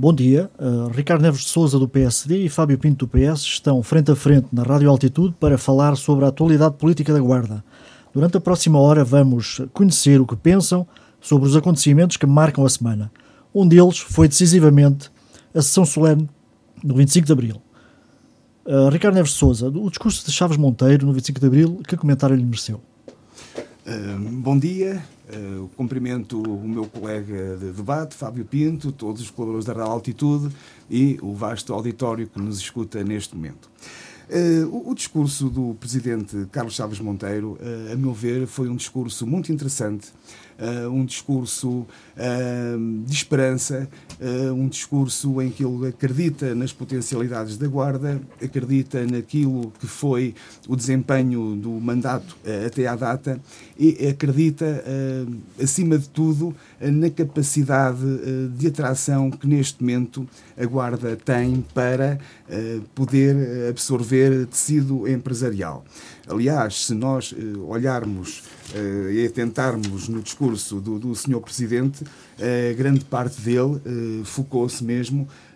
Bom dia. Uh, Ricardo Neves de Souza, do PSD, e Fábio Pinto, do PS, estão frente a frente na Rádio Altitude para falar sobre a atualidade política da Guarda. Durante a próxima hora vamos conhecer o que pensam sobre os acontecimentos que marcam a semana. Um deles foi decisivamente a sessão solene do 25 de Abril. Uh, Ricardo Neves de Souza, o discurso de Chaves Monteiro no 25 de Abril, que comentário lhe mereceu? Bom dia, uh, cumprimento o meu colega de debate, Fábio Pinto, todos os colaboradores da Real Altitude e o vasto auditório que nos escuta neste momento. Uh, o, discurso do presidente Carlos Chaves Monteiro, uh, a meu ver, foi um discurso muito interessante, uh, um discurso de esperança, um discurso em que ele acredita nas potencialidades da Guarda, acredita naquilo que foi o desempenho do mandato até à data e acredita, acima de tudo, na capacidade de atração que neste momento a Guarda tem para poder absorver tecido empresarial. Aliás, se nós olharmos e atentarmos no discurso do, do Sr. Presidente, grande parte dele focou-se mesmo eh,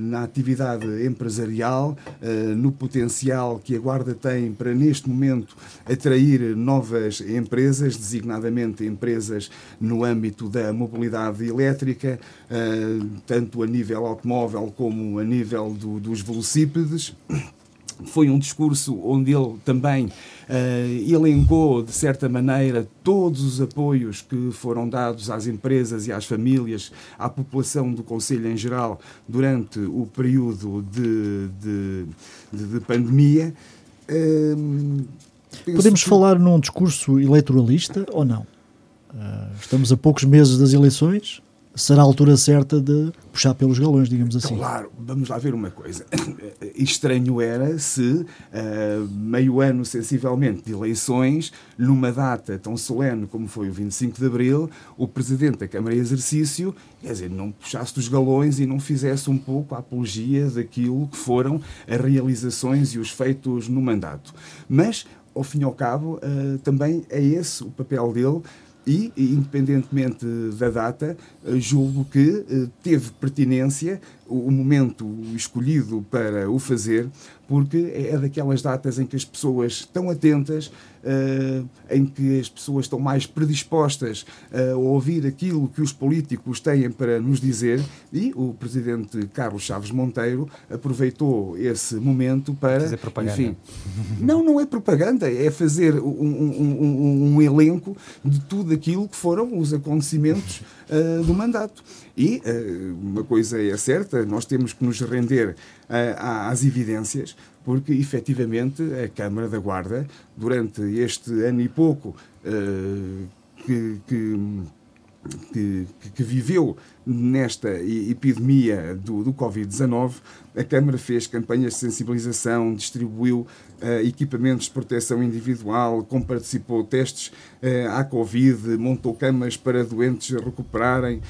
na atividade empresarial, eh, no potencial que a Guarda tem para, neste momento, atrair novas empresas, designadamente empresas no âmbito da mobilidade elétrica, eh, tanto a nível automóvel como a nível do, dos velocípedes. Foi um discurso onde ele também uh, elencou, de certa maneira, todos os apoios que foram dados às empresas e às famílias, à população do Conselho em geral, durante o período de, de, de, de pandemia. Uh, Podemos que... falar num discurso eleitoralista ou não? Uh, estamos a poucos meses das eleições será a altura certa de puxar pelos galões, digamos assim. Claro, vamos lá ver uma coisa. Estranho era se, uh, meio ano sensivelmente de eleições, numa data tão solene como foi o 25 de Abril, o Presidente da Câmara de Exercício, quer dizer, não puxasse dos galões e não fizesse um pouco a apologia daquilo que foram as realizações e os feitos no mandato. Mas, ao fim e ao cabo, uh, também é esse o papel dele e, independentemente da data, eh, julgo que eh, teve pertinência o momento escolhido para o fazer, porque é daquelas datas em que as pessoas estão atentas, uh, em que as pessoas estão mais predispostas a ouvir aquilo que os políticos têm para nos dizer e o presidente Carlos Chaves Monteiro aproveitou esse momento para. Fazer propaganda. Enfim, não, não é propaganda, é fazer um, um, um, um elenco de tudo aquilo que foram os acontecimentos uh, do mandato. E uh, uma coisa é certa, nós temos que nos render às evidências, porque efetivamente a Câmara da Guarda, durante este ano e pouco que, que que, que, viveu nesta epidemia do, do Covid-19, a Câmara fez campanhas de sensibilização, distribuiu uh, equipamentos de proteção individual, comparticipou testes uh, à Covid, montou camas para doentes recuperarem, uh,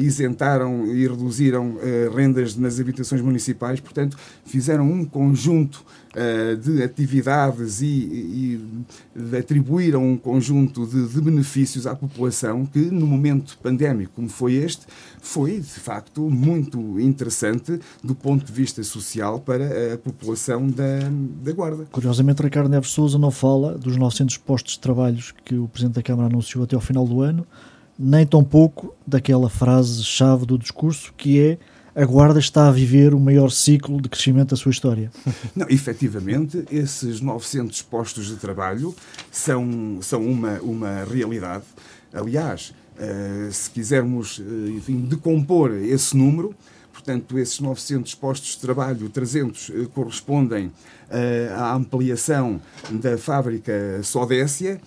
isentaram e reduziram rendas nas habitações municipais. Portanto, fizeram um conjunto de atividades e, e, e, atribuíram um conjunto de, de benefícios à população que, no momento pandémico como foi este, foi de facto muito interessante do ponto de vista social para a população da, da Guarda. Curiosamente, Ricardo Neves Souza não fala dos 900 postos de trabalhos que o Presidente da Câmara anunciou até ao final do ano, nem tampouco daquela frase-chave do discurso que é a Guarda está a viver o maior ciclo de crescimento da sua história. Não, efetivamente, esses 900 postos de trabalho são, são uma, uma realidade. Aliás, uh, se quisermos, uh, enfim, decompor esse número, portanto, esses 900 postos de trabalho, 300 uh, correspondem à ampliação da fábrica Sodécia,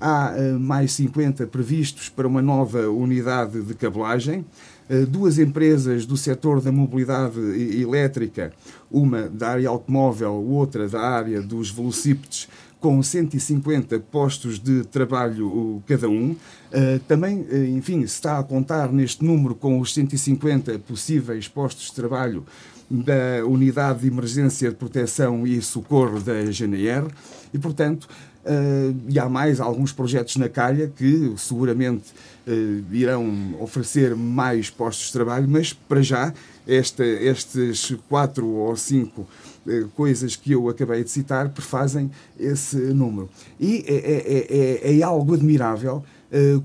há mais 50 previstos para uma nova unidade de cabelagem, eh, duas empresas do setor da mobilidade elétrica, uma da área automóvel, outra da área dos velocípedes, com 150 postos de trabalho cada um. Eh, também, eh, enfim, se está a contar neste número com os 150 possíveis postos de trabalho da Unidade de Emergência de Proteção e Socorro da GNR e, portanto, Uh, e há mais alguns projetos na calha que seguramente uh, irão oferecer mais postos de trabalho, mas para já esta, estes quatro ou cinco uh, coisas que eu acabei de citar prefazem esse número. E é, é, é, é algo admirável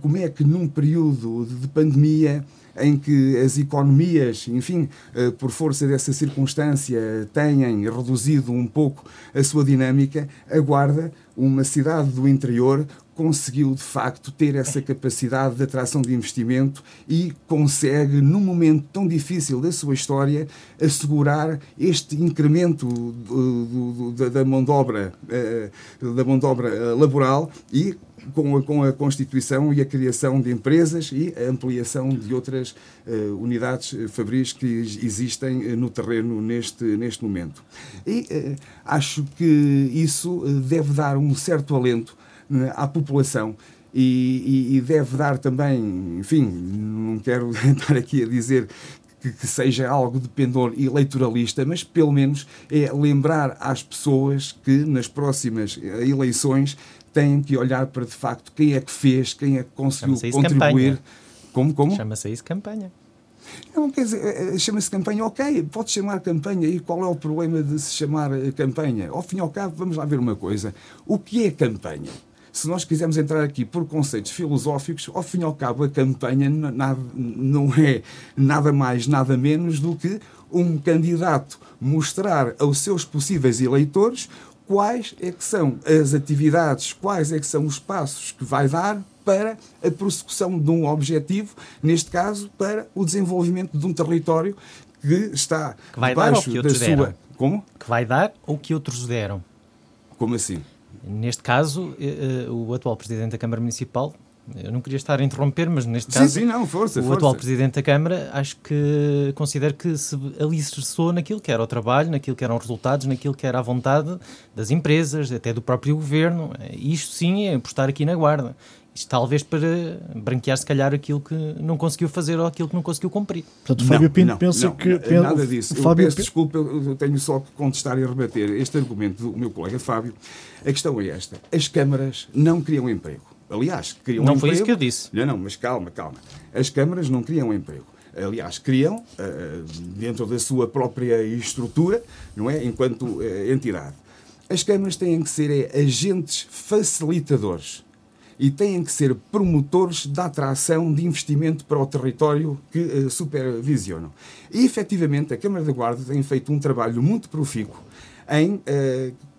como é que num período de pandemia em que as economias, enfim, eh, por força dessa circunstância, têm reduzido um pouco a sua dinâmica, a Guarda, uma cidade do interior, conseguiu de facto ter essa capacidade de atração de investimento e consegue, num momento tão difícil da sua história, assegurar este incremento do, do, da mão de obra, eh, da mão de obra eh, laboral e com a, com a constituição e a criação de empresas e a ampliação de outras uh, unidades eh, fabris que existem uh, no terreno neste, neste momento. E uh, acho que isso deve dar um certo alento à população e, e, e, deve dar também, enfim, não quero estar aqui a dizer que, seja algo de pendor eleitoralista, mas pelo menos é lembrar às pessoas que nas próximas eleições têm que olhar para de facto quem é que fez, quem é que conseguiu contribuir. Como, como? Chama-se isso campanha. Não, quer dizer, eh, eh, chama-se campanha, ok, pode chamar campanha, e qual é o problema de se chamar eh, campanha? Ao fim e ao cabo, vamos lá ver uma coisa. O que é campanha? Se nós quisermos entrar aqui por conceitos filosóficos, ao fim e ao cabo, a campanha não é nada mais, nada menos do que um candidato mostrar aos seus possíveis eleitores quais é que são as atividades, quais é que são os passos que vai dar para a prossecução de um objetivo, neste caso, para o desenvolvimento de um território que está que vai debaixo dar ou que da deram. sua... Como? Que vai dar ou que outros deram. Como assim? Neste caso, eh, eh, o atual Presidente da Câmara Municipal eu não queria estar a interromper, mas neste caso, sim, sim, não, força, o força. atual Presidente da Câmara, acho que considero que se alicerçou naquilo que era o trabalho, naquilo que eram os resultados, naquilo que era a vontade das empresas, até do próprio Governo. Isto sim é apostar aqui na guarda. Isto talvez para branquear, se calhar, aquilo que não conseguiu fazer ou aquilo que não conseguiu cumprir. Portanto, Fábio Pinto não, pensa não, que... Pensa, nada disso. Fábio eu peço desculpa, eu tenho só que contestar e rebater este argumento do meu colega Fábio. A questão é esta. As câmaras não criam emprego. Aliás, criam não um foi emprego. isso que eu disse. Não, não, mas calma, calma. As câmaras não criam emprego. Aliás, criam uh, dentro da sua própria estrutura, não é? Enquanto uh, entidade. As câmaras têm que ser agentes facilitadores e têm que ser promotores da atração de investimento para o território que supervisionam. E, efetivamente, a Câmara da Guarda tem feito um trabalho muito profícuo em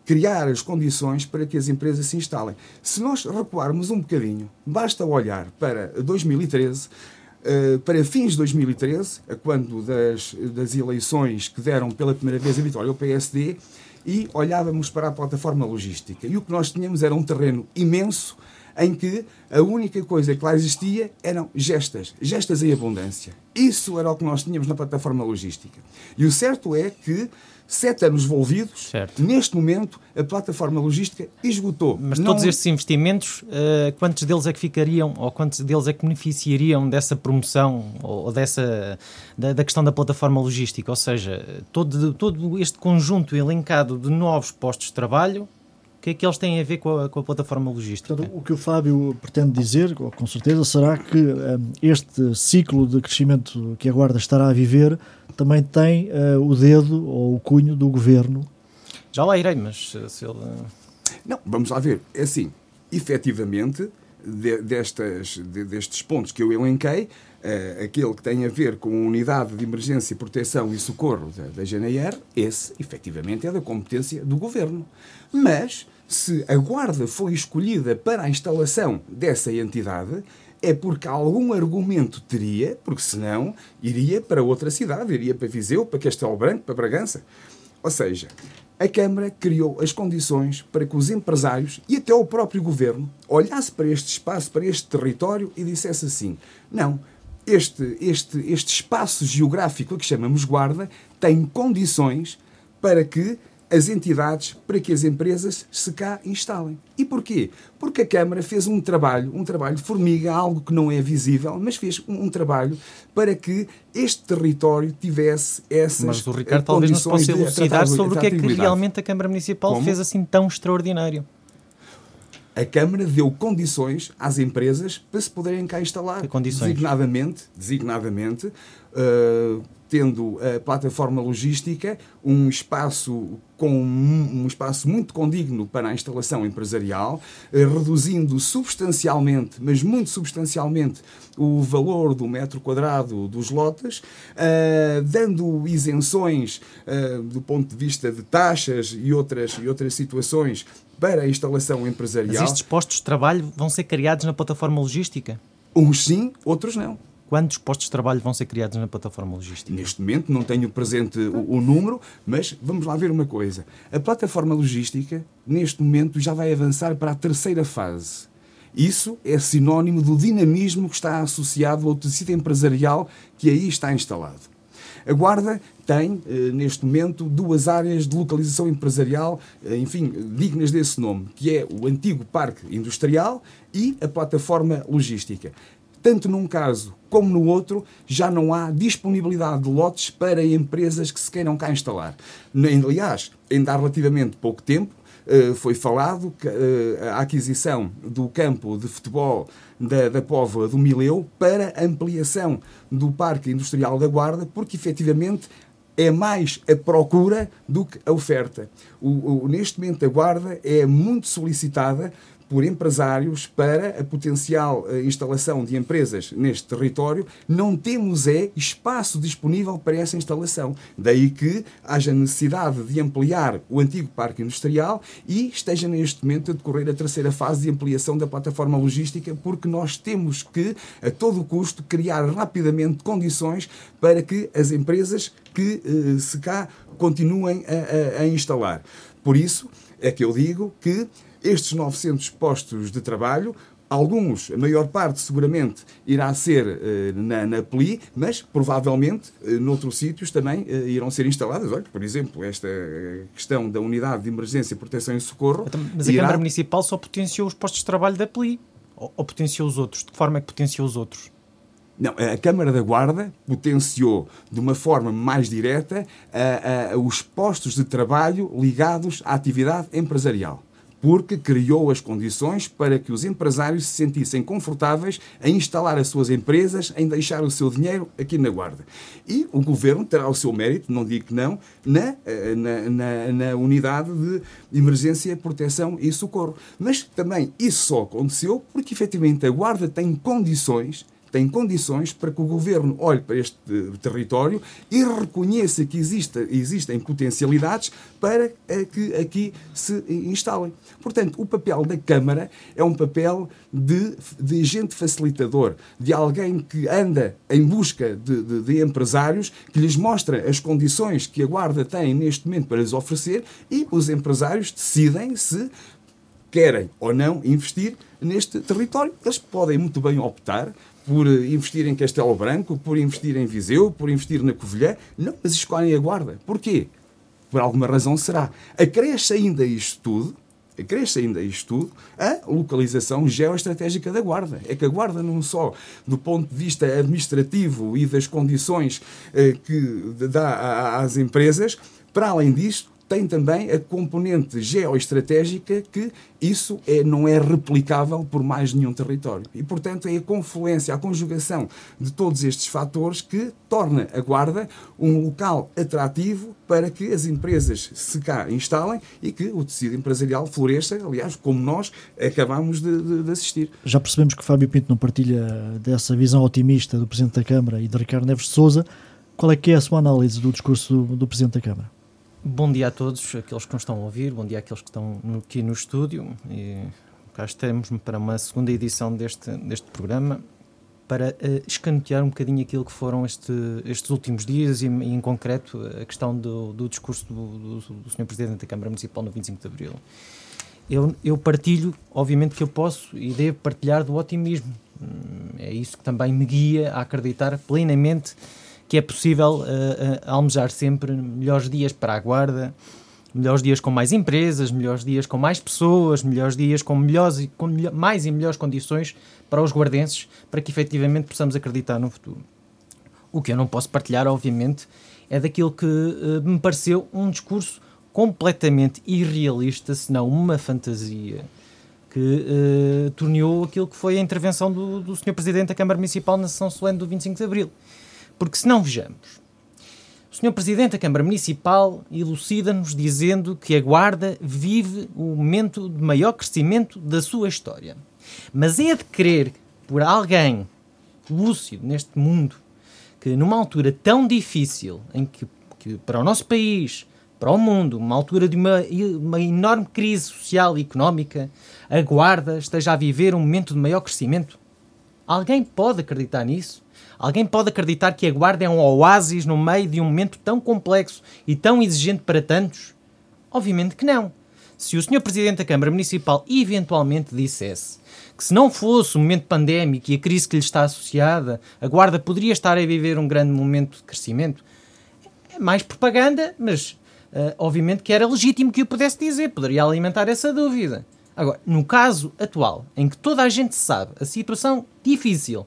criar as condições para que as empresas se instalem. Se nós recuarmos um bocadinho, basta olhar para 2013, Uh, eh, para fins de 2013, quando das, das eleições que deram pela primeira vez a vitória ao PSD, e olhávamos para a plataforma logística. E o que nós tínhamos era um terreno imenso em que a única coisa que lá existia eram gestas, gestas em abundância. Isso era o que nós tínhamos na plataforma logística. E o certo é que sete anos envolvidos, certo. neste momento a plataforma logística esgotou. Mas Não... todos estes investimentos, uh, quantos deles é que ficariam ou quantos deles é que beneficiariam dessa promoção ou, dessa da, da, questão da plataforma logística? Ou seja, todo, todo este conjunto elencado de novos postos de trabalho que é que eles têm a ver com a, com a plataforma logística? Portanto, o que o Fábio pretende dizer, com certeza, será que um, este ciclo de crescimento que a Guarda estará a viver também tem uh, o dedo ou o cunho do governo? Já lá irei, mas se ele. Não, vamos lá ver. É assim, efetivamente, de, destas, de, destes pontos que eu elenquei, uh, aquele que tem a ver com a unidade de emergência, proteção e socorro da, da GNR, esse, efetivamente, é da competência do governo. Mas se a guarda foi escolhida para a instalação dessa entidade, é porque algum argumento teria, porque senão iria para outra cidade, iria para Viseu, para Castelo Branco, para Bragança. Ou seja, a Câmara criou as condições para que os empresários e até o próprio governo olhasse para este espaço, para este território e dissesse assim: não, este, este, este espaço geográfico a que chamamos guarda tem condições para que as entidades para que as empresas se cá instalem. E porquê? Porque a Câmara fez um trabalho, um trabalho de formiga, algo que não é visível, mas fez um, um trabalho para que este território tivesse essas Mas o Ricardo talvez nos possa elucidar sobre o que é que realmente a Câmara Municipal Como? fez assim tão extraordinário. a Câmara deu condições às empresas para se poderem cá instalar. Que condições? Designadamente, designadamente uh, tendo a plataforma logística um espaço com um espaço muito condigno para a instalação empresarial, uh, reduzindo substancialmente, mas muito substancialmente, o valor do metro quadrado dos lotes, uh, dando isenções do ponto de vista de taxas e outras, e outras situações para a instalação empresarial. Mas estes postos de trabalho vão ser criados na plataforma logística? Uns sim, outros não. Quantos postos de trabalho vão ser criados na plataforma logística? Neste momento não tenho presente o, o, número, mas vamos lá ver uma coisa. A plataforma logística, neste momento, já vai avançar para a terceira fase. Isso é sinónimo do dinamismo que está associado ao tecido empresarial que aí está instalado. A Guarda tem, eh, neste momento, duas áreas de localização empresarial, eh, enfim, dignas desse nome, que é o antigo Parque Industrial e a plataforma logística. Tanto num caso como no outro, já não há disponibilidade de lotes para empresas que se queiram cá instalar. Aliás, ainda há relativamente pouco tempo, eh, foi falado que a aquisição do campo de futebol da, da Póvoa do Mileu para ampliação do Parque Industrial da Guarda, porque efetivamente é mais a procura do que a oferta. O, o, neste momento, a Guarda é muito solicitada por empresários para a potencial eh, instalação de empresas neste território, não temos é espaço disponível para essa instalação. Daí que haja necessidade de ampliar o antigo parque industrial e esteja neste momento a decorrer a terceira fase de ampliação da plataforma logística, porque nós temos que, a todo custo, criar rapidamente condições para que as empresas que eh, se cá continuem a, a, a instalar. Por isso é que eu digo que estes 900 postos de trabalho Alguns, a maior parte, seguramente, irá ser uh, na, na PLI, mas provavelmente uh, noutros sítios também uh, irão ser instaladas. Olha, por exemplo, esta questão da Unidade de Emergência, Proteção e Socorro. Então, mas irá... a Câmara Municipal só potenciou os postos de trabalho da PLI? Ou, ou potenciou os outros? De que forma é que potenciou os outros? Não, a Câmara da Guarda potenciou de uma forma mais direta os postos de trabalho ligados à atividade empresarial porque criou as condições para que os empresários se sentissem confortáveis em instalar as suas empresas, em deixar o seu dinheiro aqui na Guarda. E o governo terá o seu mérito, não digo que não, na, eh, na, na, na unidade de emergência, proteção e socorro. Mas também isso só aconteceu porque efetivamente a Guarda tem condições tem condições para que o governo olhe para este território e reconheça que existe, existem potencialidades para eh, que aqui se instalem. Portanto, o papel da Câmara é um papel de, de agente facilitador, de alguém que anda em busca de, de, de empresários, que lhes mostra as condições que a Guarda tem neste momento para lhes oferecer e os empresários decidem se querem ou não investir neste território. Eles podem muito bem optar por investir em Castelo Branco, por investir em Viseu, por investir na Covilhã. Não, mas escolhem a Guarda. Porquê? Por alguma razão será. Acresce ainda isto tudo, acresce ainda isto tudo, a localização geoestratégica da Guarda. É que a Guarda não só do ponto de vista administrativo e das condições eh, que dá às empresas, para além disto, tem também a componente geoestratégica que isso é, não é replicável por mais nenhum território. E, portanto, é a confluência, a conjugação de todos estes fatores que torna a Guarda um local atrativo para que as empresas se cá instalem e que o tecido empresarial floresça, aliás, como nós acabamos de, de, de assistir. Já percebemos que Fábio Pinto não partilha dessa visão otimista do Presidente da Câmara e de Ricardo Neves de Souza. Qual é que é a sua análise do discurso do, do Presidente da Câmara? Bom dia a todos, aqueles que nos estão a ouvir, bom dia àqueles que estão aqui no estúdio. E cá estamos para uma segunda edição deste, deste programa para uh, escanear um bocadinho aquilo que foram este, estes últimos dias e, e, em concreto, a questão do, do discurso do, do, do Sr. Presidente da Câmara Municipal no 25 de Abril. Eu, eu partilho, obviamente que eu posso e devo partilhar do otimismo. Hum, é isso que também me guia a acreditar plenamente que é possível uh, almejar sempre melhores dias para a guarda, melhores dias com mais empresas, melhores dias com mais pessoas, melhores dias com, melhores, com mais e melhores condições para os guardenses, para que efetivamente possamos acreditar no futuro. O que eu não posso partilhar, obviamente, é daquilo que uh, me pareceu um discurso completamente irrealista, se não uma fantasia, que uh, torneou aquilo que foi a intervenção do, do Sr. Presidente da Câmara Municipal na sessão solene do 25 de Abril. Porque se não vejamos, o Sr. Presidente da Câmara Municipal elucida-nos dizendo que a Guarda vive o momento de maior crescimento da sua história. Mas é de crer por alguém lúcido neste mundo que numa altura tão difícil em que, que para o nosso país, para o mundo, uma altura de uma, uma enorme crise social e económica, a Guarda esteja a viver um momento de maior crescimento? Alguém pode acreditar nisso? Alguém pode acreditar que a Guarda é um oásis no meio de um momento tão complexo e tão exigente para tantos? Obviamente que não. Se o Sr. Presidente da Câmara Municipal eventualmente dissesse que se não fosse o momento pandémico e a crise que lhe está associada, a Guarda poderia estar a viver um grande momento de crescimento, é mais propaganda, mas uh, obviamente que era legítimo que o pudesse dizer, poderia alimentar essa dúvida. Agora, no caso atual, em que toda a gente sabe a situação difícil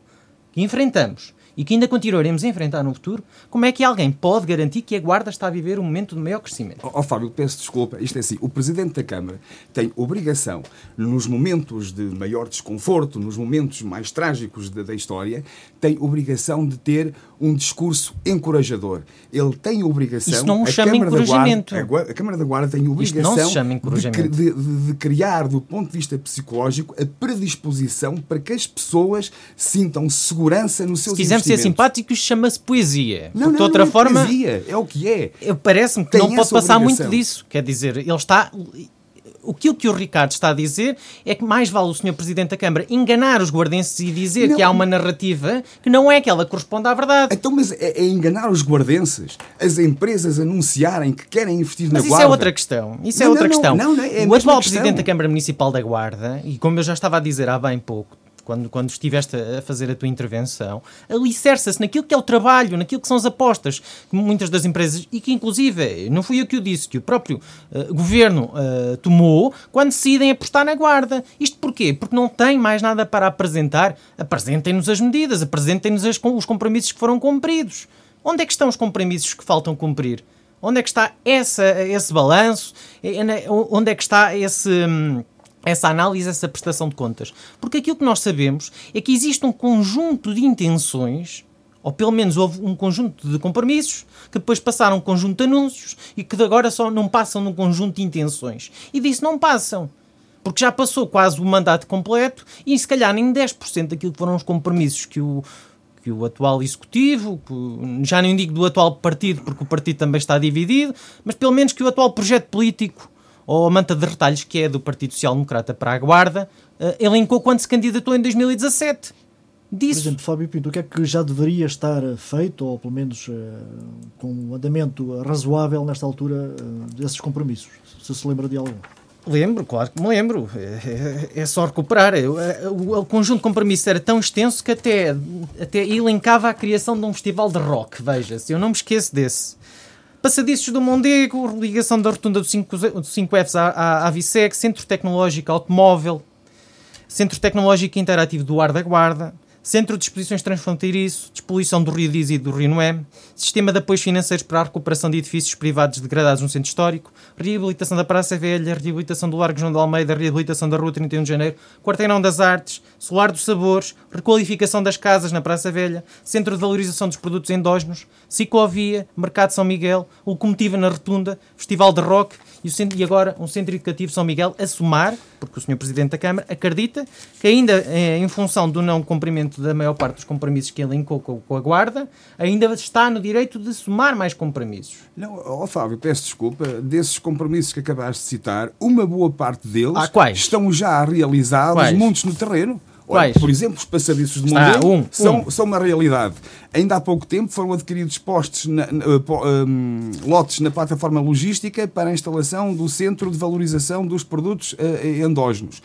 que enfrentamos e que ainda continuaremos a enfrentar no futuro, como é que alguém pode garantir que a Guarda está a viver um momento de maior crescimento? Ó oh, Fábio, peço desculpa, isto é assim, o Presidente da Câmara tem obrigação, nos momentos de maior desconforto, nos momentos mais trágicos da, da história, tem obrigação de ter um discurso encorajador. Ele tem obrigação... Isso não chama Câmara encorajamento. Guarda, a, Câmara da Guarda tem obrigação de, de, de, de criar, do ponto de vista psicológico, a predisposição para que as pessoas sintam segurança no seu Se ser simpático, chama-se poesia. Não, não, de outra não é forma, poesia, é o que é. Parece-me que Tem não pode passar obrigação. muito disso. Quer dizer, ele está o que o Ricardo está a dizer é que mais vale o Sr. Presidente da Câmara enganar os guardenses e dizer não. que há uma narrativa que não é que ela corresponde à verdade. Então, mas é, é enganar os guardenses, as empresas anunciarem que querem investir mas na Guarda. Mas isso é outra questão. Isso é não, é outra questão. Não, é o atual Presidente da Câmara Municipal da Guarda, e como eu já estava a dizer há bem pouco, quando, quando estiveste a fazer a tua intervenção, alicerça-se naquilo que é o trabalho, naquilo que são as apostas que muitas das empresas, e que inclusive, não fui eu que o disse, que o próprio uh, governo uh, tomou quando decidem apostar na guarda. Isto porquê? Porque não tem mais nada para apresentar. Apresentem-nos as medidas, apresentem-nos os compromissos que foram cumpridos. Onde é que estão os compromissos que faltam cumprir? Onde é que está essa, esse balanço? É, é, onde é que está esse. Hum, essa análise, essa prestação de contas. Porque aquilo que nós sabemos é que existe um conjunto de intenções, ou pelo menos houve um conjunto de compromissos, que depois passaram um conjunto de anúncios e que agora só não passam num conjunto de intenções. E disso não passam. Porque já passou quase o mandato completo e se calhar nem 10% daquilo que foram os compromissos que o, que o atual executivo, que, já não digo do atual partido, porque o partido também está dividido, mas pelo menos que o atual projeto político ou a manta de retalhos, que é do Partido Social Democrata para a Guarda, uh, elencou quando se candidatou em 2017. Disso. Por exemplo, Fábio Pinto, o que é que já deveria estar feito, ou pelo menos uh, com um andamento razoável nesta altura uh, desses compromissos? Se se lembra de algum? Lembro, claro que me lembro. É, é, é só recuperar. O, o, conjunto de compromissos era tão extenso que até, até elencava a criação de um festival de rock. Veja-se, eu não me esqueço desse. Passadiços do Mondego, ligação da rotunda do 5Fs à, à, à Centro Tecnológico Automóvel, Centro Tecnológico Interativo do Ar da Guarda, Centro de Exposições Transfronteiriço, Despoluição do Rio Diz e do Rio Noé, Sistema de Apoios Financeiros para a Recuperação de Edifícios Privados Degradados no Centro Histórico, Reabilitação da Praça Velha, Reabilitação do Largo João de Almeida, Reabilitação da Rua 31 de Janeiro, Quarteirão das Artes, Solar dos Sabores, Requalificação das Casas na Praça Velha, Centro de Valorização dos Produtos Endógenos, Ciclovia, Mercado São Miguel, Locomotiva na Rotunda, Festival de Rock, e, centro, e agora um Centro Educativo São Miguel a somar, porque o Sr. Presidente da Câmara acredita que ainda eh, em função do não cumprimento da maior parte dos compromissos que ele elencou com a Guarda, ainda está no direito de somar mais compromissos. Não, oh Fábio, peço desculpa, desses compromissos que acabaste de citar, uma boa parte deles ah, estão já realizados, quais? muitos no terreno. Olha, por exemplo, os passadiços de Mondego um, são, um. são uma realidade. Ainda há pouco tempo foram adquiridos postos, na, na, um, lotes na plataforma logística para a instalação do Centro de Valorização dos Produtos uh, Endógenos.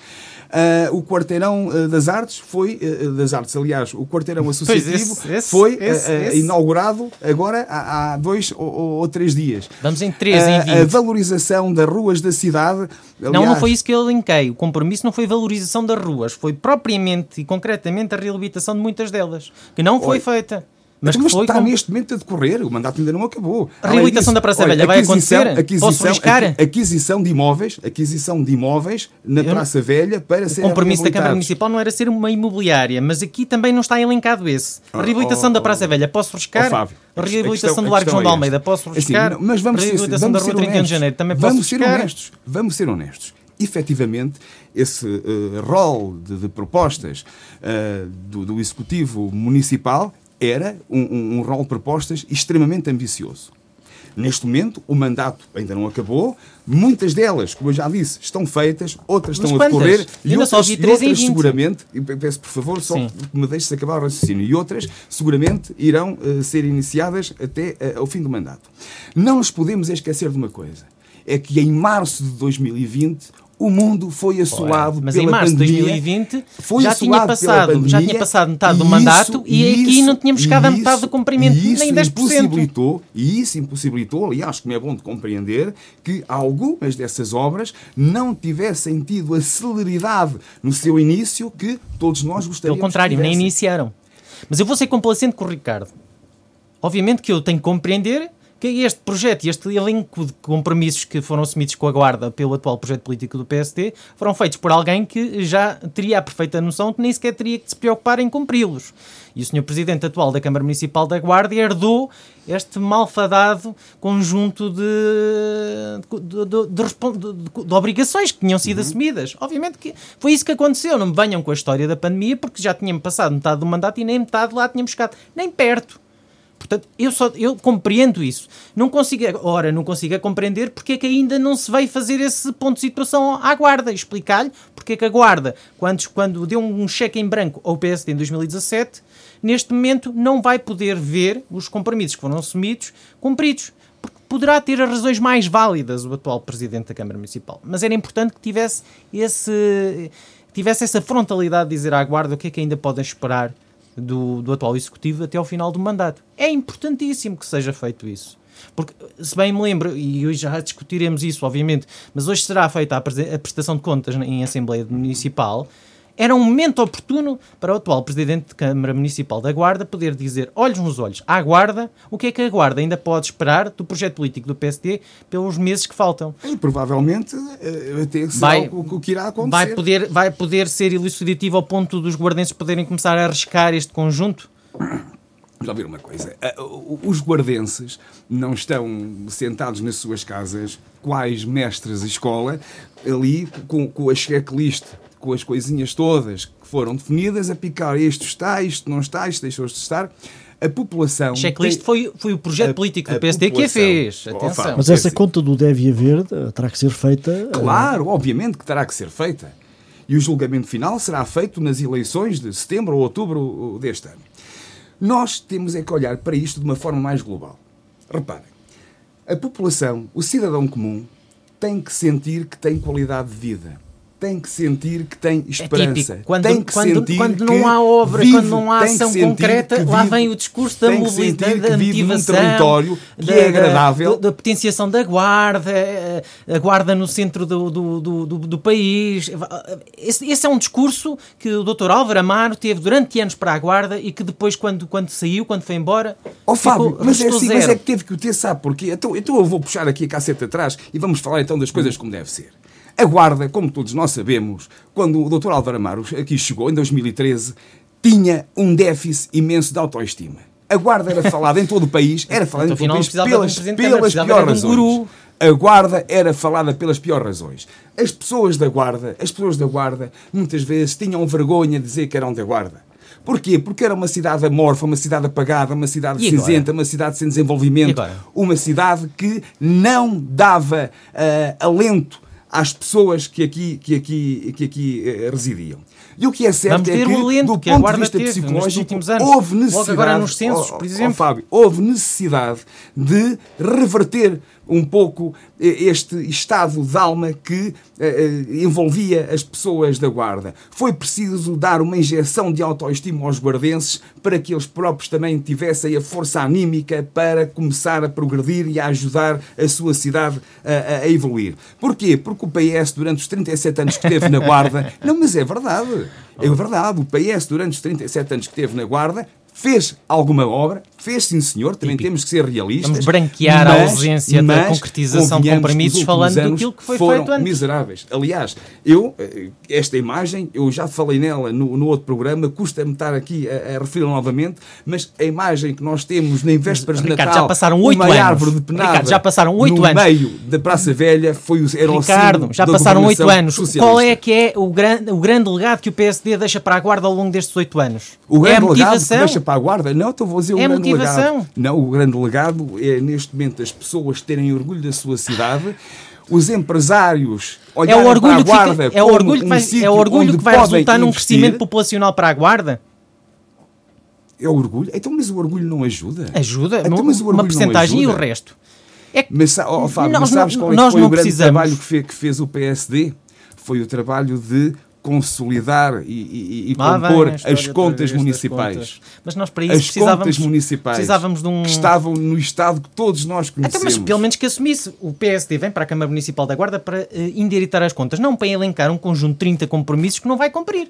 Uh, o Quarteirão uh, das Artes foi, das Artes, aliás, o Quarteirão Associativo esse, esse, foi esse. inaugurado agora há, há dois ou, ou, três dias. Vamos em três em 20. A valorização das ruas da cidade. Aliás, não, não foi isso que eu linkei. O compromisso não foi valorização das ruas, foi propriamente e concretamente a reabilitação de muitas delas, que não foi feita. Mas, então, mas está como... neste momento a decorrer, o mandato ainda não acabou. A reabilitação da Praça Velha vai acontecer? Aquisição, Posso riscar? Aquisição de imóveis, aquisição de imóveis na. Praça Velha para ser O compromisso da Câmara Municipal não era ser uma imobiliária, mas aqui também não está elencado esse. A ah, reabilitação oh, da Praça Velha, posso riscar? Oh, Fábio, a reabilitação do Largo João de Almeida, posso riscar? Assim, mas vamos, a reabilitação vamos da Rua 31 de Janeiro, também posso vamos riscar? Ser honestos, vamos ser honestos efetivamente, esse uh, rol de, de propostas uh, do, do, Executivo Municipal era um, um, rol de propostas extremamente ambicioso. Neste momento, o mandato ainda não acabou. Muitas delas, como eu já disse, estão feitas, outras Mas estão quantas? a decorrer e outras, e outras seguramente, e peço por favor só Sim. que me deixe acabar o raciocínio, e outras seguramente irão uh, ser iniciadas até uh, ao fim do mandato. Não nos podemos esquecer de uma coisa: é que em março de 2020 o mundo foi assolado Mas pela em março de 2020 foi já, tinha passado, pandemia, já tinha passado metade do mandato e, isso, aqui não tínhamos chegado a metade do cumprimento, nem 10%. Impossibilitou, e isso impossibilitou, aliás, como é bom de compreender, que algumas dessas obras não tivessem tido a celeridade no seu início que todos nós gostaríamos Pelo contrário, nem iniciaram. Mas eu vou ser complacente com o Ricardo. Obviamente que eu tenho que compreender que este projeto e este elenco de compromissos que foram assumidos com a Guarda pelo atual projeto político do PSD foram feitos por alguém que já teria a perfeita noção que nem sequer teria que se preocupar em cumpri-los. E o Sr. Presidente atual da Câmara Municipal da Guarda herdou este malfadado conjunto de, de, de, de obrigações que tinham sido uhum. assumidas. Obviamente que foi isso que aconteceu. Não me venham com a história da pandemia, porque já tínhamos passado metade do mandato e nem metade lá tínhamos chegado. Nem perto. Portanto, eu, só, eu compreendo isso. Não consigo, ora, não consigo compreender porque é que ainda não se veio fazer esse ponto de situação à Guarda, explicar-lhe porque é que a Guarda, quando, quando deu um cheque em branco ao PSD em 2017, neste momento não vai poder ver os compromissos que foram assumidos cumpridos. Porque poderá ter as razões mais válidas o atual Presidente da Câmara Municipal. Mas era importante que tivesse, esse, tivesse essa frontalidade de dizer à Guarda o que é que ainda podem esperar do, do atual Executivo até ao final do mandato. É importantíssimo que seja feito isso. Porque, se bem me lembro, e hoje já discutiremos isso, obviamente, mas hoje será feita a prestação de contas em Assembleia Municipal era um momento oportuno para o atual Presidente de Câmara Municipal da Guarda poder dizer, olhos nos olhos, à Guarda, o que é que a Guarda ainda pode esperar do projeto político do PSD pelos meses que faltam. E provavelmente eh, até vai, o que irá acontecer. Vai poder, vai poder ser elucidativo ao ponto dos guardenses poderem começar a arriscar este conjunto? Vamos lá ver uma coisa. Eh, os guardenses não estão sentados nas suas casas, quais mestres de escola, ali com, com a checklist com as coisinhas todas que foram definidas, a picar isto está, isto não está, isto deixou de estar. A população. Checklist tem... foi, foi o projeto a, político do PSD que a fez. Atenção. Mas essa conta do deve haver eh, terá que ser feita. Eh, claro, obviamente que terá que ser feita. E o julgamento final será feito nas eleições de setembro ou outubro deste ano. Nós temos é que olhar para isto de uma forma mais global. Reparem, a população, o cidadão comum, tem que sentir que tem qualidade de vida tem que sentir que tem esperança. É quando, tem que quando, sentir quando não há obra, vive, quando não há ação concreta, vive, lá vem o discurso da mobilidade, da motivação, território que da, é agradável. Da, da, potenciação da guarda, a guarda no centro do, do, do, do, do país. Esse, esse, é um discurso que o Dr. Álvaro Amaro teve durante anos para a guarda e que depois, quando, quando saiu, quando foi embora. Oh, Fábio, mas é, assim, mas é que teve que o ter, sabe porquê? Então, então eu vou puxar aqui a caceta atrás e vamos falar então das coisas como deve ser. A Guarda, como todos nós sabemos, quando o Dr. Álvaro Amaro aqui chegou, em 2013, tinha um déficit imenso de autoestima. A Guarda era falada em todo o país, era falada então, em todo o país pelas, pelas piores razões. A Guarda era falada pelas piores razões. As pessoas da Guarda, as pessoas da Guarda, muitas vezes tinham vergonha de dizer que eram da Guarda. Porquê? Porque era uma cidade amorfa, uma cidade apagada, uma cidade cinzenta, uma cidade sem desenvolvimento, uma cidade que não dava uh, alento às pessoas que aqui, que aqui, que aqui uh, residiam. E o que é certo é que, do que ponto de vista teve, psicológico, houve necessidade, agora nos censos, por exemplo. Fábio, houve necessidade de reverter um pouco eh, este estado de alma que eh, eh, envolvia as pessoas da Guarda. Foi preciso dar uma injeção de autoestima aos guardenses para que eles próprios também tivessem a força anímica para começar a progredir e a ajudar a sua cidade a, a evoluir. Porquê? Porque o PS, durante os 37 anos que teve na Guarda, não, mas é verdade, é verdade, o PS, durante os 37 anos que teve na Guarda, Fez alguma obra, fez sim senhor, também Típico. temos que ser realistas. Vamos branquear mas, a ausência da concretização de compromissos falando daquilo que foi foram feito antes. miseráveis. Aliás, eu, eh, esta imagem, eu já falei nela no, no outro programa, custa-me estar aqui a, a referir novamente, mas a imagem que nós temos na vésperas de Natal, já passaram oito anos. árvore de penada Ricardo, já passaram oito no anos. meio da Praça Velha foi o, era Ricardo, o já passaram oito anos. Socialista. Qual é que é o grande, o grande legado que o PSD deixa para a Guarda ao longo destes oito anos? O grande é a motivação? legado que deixa para a Guarda? Não, estou a dizer o é grande legado. Não, o grande legado é neste momento as pessoas terem orgulho da sua cidade os empresários é o orgulho para a Guarda que fica, é o orgulho que vai, um é o orgulho que vai resultar num crescimento populacional para a Guarda? É o orgulho? Então, mas o orgulho não ajuda? Ajuda, então, mas o orgulho uma porcentagem e o resto? É que mas, oh, Fábio, nós, mas sabes qual é que foi o grande trabalho que fez, que fez o PSD? Foi o trabalho de consolidar e, e, e compor as contas municipais. Contas. Mas nós para isso as precisávamos, municipais precisávamos de um... que estavam no estado que todos nós conhecemos. Então, mas pelo menos que assumisse. O PSD vem para a Câmara Municipal da Guarda para uh, endireitar as contas, não para elencar um conjunto de 30 compromissos que não vai cumprir.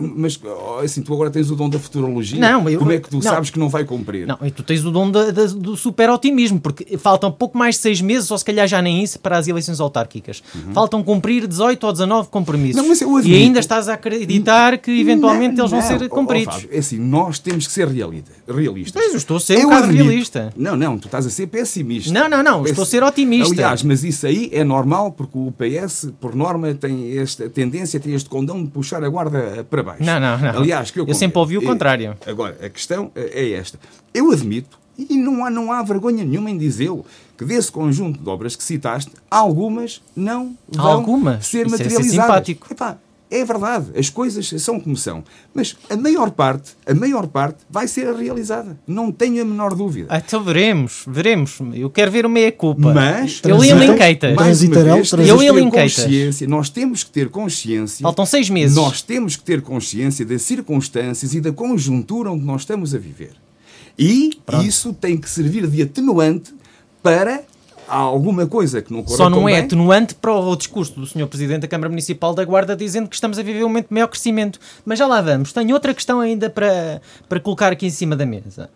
Mas assim, tu agora tens o dom da futurologia. Não, eu, Como é que tu não, sabes que não vai cumprir? Não, e tu tens o dom da, da, do super otimismo, porque faltam pouco mais de seis meses, ou se calhar já nem isso, para as eleições autárquicas. Uhum. Faltam cumprir 18 ou 19 compromissos. Não, mas eu e ainda estás a acreditar que eventualmente não, eles vão ser cumpridos. Oh, Fábio, é assim, nós temos que ser realista, realistas. Mas eu estou a ser eu um bocado realista. Não, não, tu estás a ser pessimista. Não, não, não, estou a ser otimista. Aliás, mas isso aí é normal, porque o PS, por norma, tem esta tendência, tem este condão de puxar a guarda para Não, não, não. Aliás, que eu, eu sempre ouvi o contrário. Agora, a questão é esta. Eu admito, e não há, não há vergonha nenhuma em dizê-lo, que desse conjunto de obras que citaste, algumas não vão algumas? ser Isso materializadas. É ser simpático. Epá, é verdade, as coisas são como são, mas a maior parte, a maior parte vai ser realizada, não tenho a menor dúvida. Ah, então veremos, veremos. Eu quero ver o meia culpa. Mas eu elenquei-te. Mais uma vez, eu consciência, nós temos que ter consciência. Faltam seis meses. Nós temos que ter consciência das circunstâncias e da conjuntura onde nós estamos a viver. E Pronto. isso tem que servir de atenuante para há alguma coisa que não corre Só não é bem. atenuante para o discurso do Sr. Presidente da Câmara Municipal da Guarda dizendo que estamos a viver um momento de maior crescimento. Mas já lá vamos. Tenho outra questão ainda para, para colocar aqui em cima da mesa.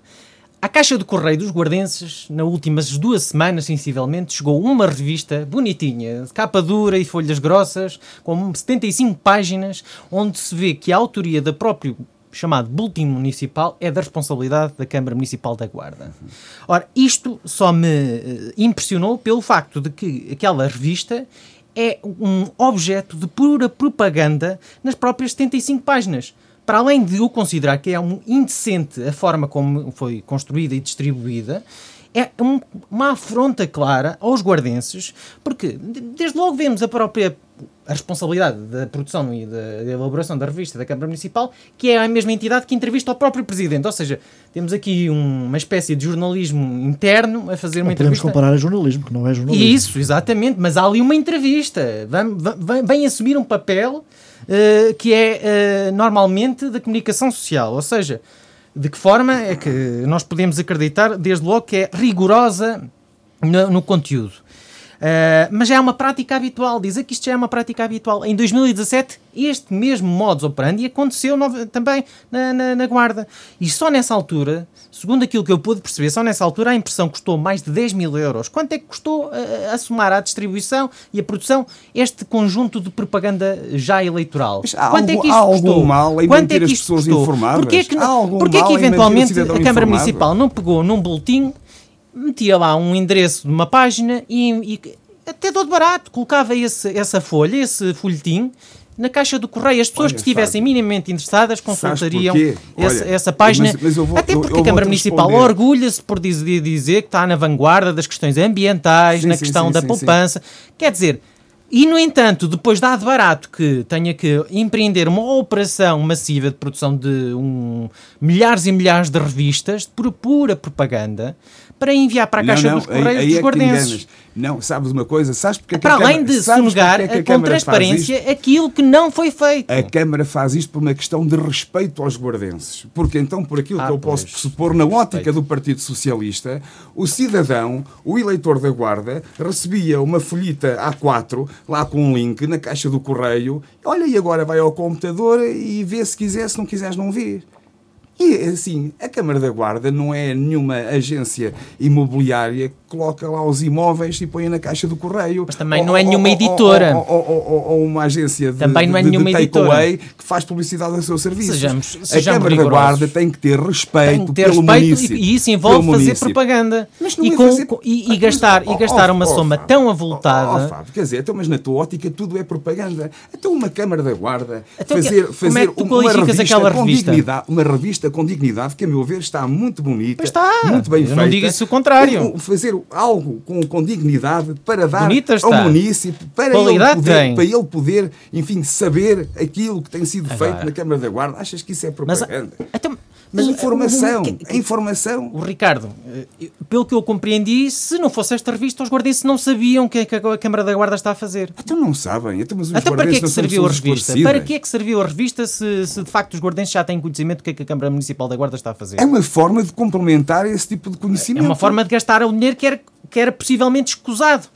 À Caixa do Correio dos Guardenses, nas últimas duas semanas, sensivelmente, chegou uma revista bonitinha, de capa dura e folhas grossas, com 75 páginas, onde se vê que a autoria da próprio chamado Boletim Municipal é da responsabilidade da Câmara Municipal da Guarda. Ora, isto só me eh, impressionou pelo facto de que aquela revista é um objeto de pura propaganda nas próprias 75 páginas. Para além de eu considerar que é um indecente a forma como foi construída e distribuída, é um, uma afronta clara aos guardenses, porque desde logo vemos a própria a responsabilidade da produção e da, elaboração da revista da Câmara Municipal, que é a mesma entidade que entrevista ao próprio Presidente. Ou seja, temos aqui um, uma espécie de jornalismo interno a fazer uma não entrevista. Podemos comparar a jornalismo, que não é jornalismo. Isso, exatamente, mas há ali uma entrevista. Vem, vem, vem assumir um papel uh, que é uh, normalmente da comunicação social. Ou seja, de que forma é que nós podemos acreditar, desde logo, que é rigorosa no, no conteúdo. Uh, mas já é uma prática habitual, dizer que isto já é uma prática habitual. Em 2017, este mesmo modus operandi aconteceu no, também na, na, na, Guarda. E só nessa altura, segundo aquilo que eu pude perceber, só nessa altura a impressão custou mais de 10 mil euros. Quanto é que custou uh, a somar à distribuição e a produção este conjunto de propaganda já eleitoral? Mas há Quanto é que isto há custou? algum mal em Quanto é que as pessoas custou? informadas? Porquê é que, porquê é que eventualmente a Câmara informado? Municipal não pegou num boletim metia lá um endereço de uma página e, e até todo barato, colocava esse, essa folha, esse folhetim na caixa do correio. As pessoas Olha, que estivessem minimamente interessadas consultariam essa, essa, página. Mas, mas vou, até porque eu, eu a Câmara Municipal orgulha-se por dizer, dizer, que está na vanguarda das questões ambientais, sim, na sim, questão sim, da poupança. Quer dizer, e, no entanto, depois dado barato que tenha que empreender uma operação massiva de produção de um, milhares e milhares de revistas, por pura propaganda, para enviar para a caixa não, dos correios aí, aí dos é guardenses. Não, sabes uma coisa? Sabes porque é Para além de sonegar é com transparência aquilo que não foi feito. A Câmara faz isto por uma questão de respeito aos guardenses. Porque então, por aquilo ah, que eu pois. posso supor na ótica do Partido Socialista, o cidadão, o eleitor da Guarda, recebia uma folhita A4, lá com um link, na caixa do correio. Olha, e agora vai ao computador e vê se quiser, se não quiseres, não vê. E assim, a Câmara da Guarda não é nenhuma agência imobiliária coloca lá os imóveis e põe na caixa do correio. Mas também ou, não é nenhuma ou, editora. Ou, ou, uma agência de, também não é de, nenhuma de takeaway que faz publicidade ao seu serviço. Sejamos, a sejamos Câmara rigorosos. da Guarda tem que ter respeito que ter pelo respeito município. E, isso envolve fazer município. propaganda. Mas não e, é com, fazer... e, e gastar, e gastar uma soma Fábio, tão oh, avultada. oh, Fábio, quer dizer, então, mas na tua ótica tudo é propaganda. Então uma Câmara da Guarda Então, fazer, como fazer é que uma revista com revista? dignidade, uma revista com dignidade que a meu ver está muito bonita, está. muito bem feita. não digo isso o contrário. Fazer algo com, com dignidade para dar Bonita ao está. município, para ele, poder, para ele poder, enfim, saber aquilo que tem sido Agora. feito na Câmara da Guarda. Achas que isso é Mas, propaganda? então, Mas informação, o- a informação. O Ricardo, eh, pelo que eu compreendi, se não fosse esta revista, os guardenses não sabiam o que é que a Câmara da Guarda está a fazer. Então não sabem. Então, mas os Então para que é que serviu a revista? Para que é que serviu a revista se, se de facto os guardenses já têm conhecimento do que é que a Câmara Municipal da Guarda está a fazer? É uma forma de complementar esse tipo de É conhecimento. uma forma de gastar o dinheiro que era, que era possivelmente escusado.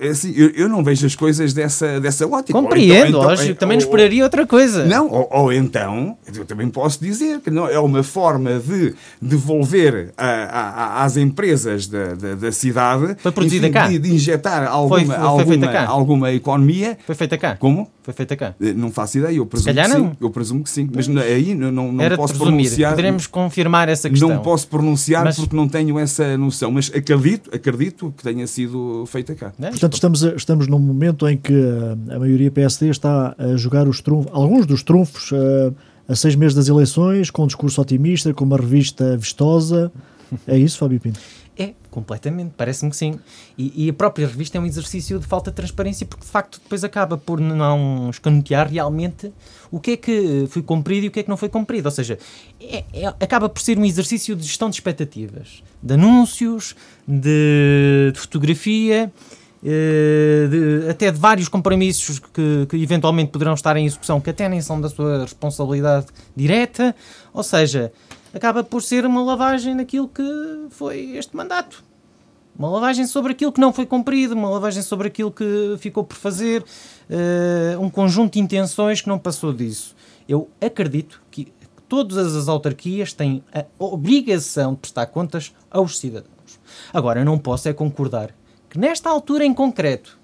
É assim, eu, eu não vejo as coisas dessa, dessa ótica. Compreendo, então- então- lógico, também ou- nos esperaria outra coisa. Não, ou, ou então, eu também posso dizer que não, é uma forma de devolver a- a- às empresas da, da, da cidade Foi produzida cá. de, de injetar alguma, foi- foi feita alguma, alguma economia. Foi feita cá. Como? Foi feita cá. Eh, Não faço ideia, eu presumo calhar que sim. não. Eu presumo que sim. Mas aí não, não, não Era posso presumir. pronunciar. Poderemos confirmar essa questão. Não posso pronunciar Mas- porque não tenho essa noção, mas acredito, acredito que tenha sido feita cá. Né? Portanto, estamos, a- estamos num momento em que eh, a maioria PSD está a jogar os trunfos, alguns dos trunfos eh, a seis meses das eleições, com um discurso otimista, com uma revista vistosa. É isso, Fábio Pinto? É, completamente, parece-me que sim. E, e a própria revista é um exercício de falta de transparência, porque de facto depois acaba por não escanear realmente o que é que foi cumprido e o que é que não foi cumprido. Ou seja, é- é- acaba por ser um exercício de gestão de expectativas, de anúncios, de, de fotografia. eh, de- até de vários compromissos que, que eventualmente poderão estar em execução que até nem são da sua responsabilidade direta, ou seja, acaba por ser uma lavagem daquilo que foi este mandato. Uma lavagem sobre aquilo que não foi cumprido, uma lavagem sobre aquilo que ficou por fazer, eh, um conjunto de intenções que não passou disso. Eu acredito que todas as autarquias têm a obrigação de prestar contas aos cidadãos. Agora, não posso é concordar que nesta altura em concreto,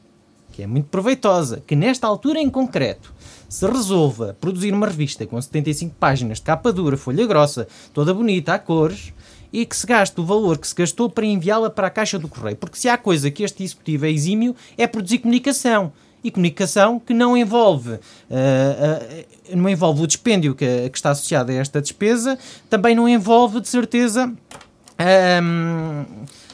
que é muito proveitosa, que nesta altura em concreto se resolva produzir uma revista com 75 páginas de capa dura, folha grossa, toda bonita, a cores, e que se gaste o valor que se gastou para enviá-la para a caixa do correio. Porque se há coisa que este executivo é exímio, é produzir comunicação. E comunicação que não envolve, ah, ah, não envolve o dispêndio que, que está associado a esta despesa, também não envolve, de certeza, ahm,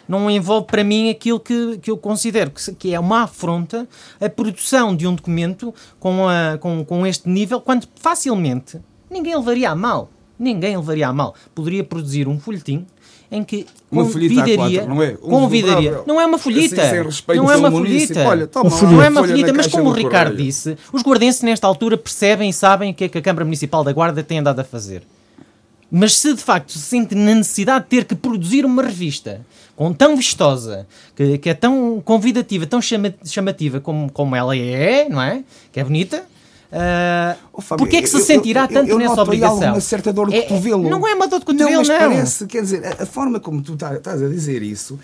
não envolve para mim aquilo que, que eu considero que, que é uma afronta a produção de um documento com, a, com, com este nível, quando facilmente ninguém levaria a mal. Ninguém levaria a mal. Poderia produzir um folhetim em que Uma convidaria, A4, não é? Um convidaria. Não é uma folhita. Assim, respeito não é uma folhita. Olha. Não é uma folhita, mas como o do Ricardo correio. disse, os guardenses nesta altura percebem e sabem o que é que a Câmara Municipal da Guarda tem andado a fazer. Mas se de facto se sente na necessidade de ter que produzir uma revista com tão vistosa, que, que é tão convidativa, tão chama- chamativa como, como ela é, não é? Que é bonita. ah, Oh, Fábio, Porquê é que se eu- sentirá eu- tanto eu nessa noto aí obrigação? alguma certa dor de É- cotovelo. Não é uma dor de cotovelo, não. Mas não. parece, quer dizer, a, a forma como tu tá- estás a dizer isso,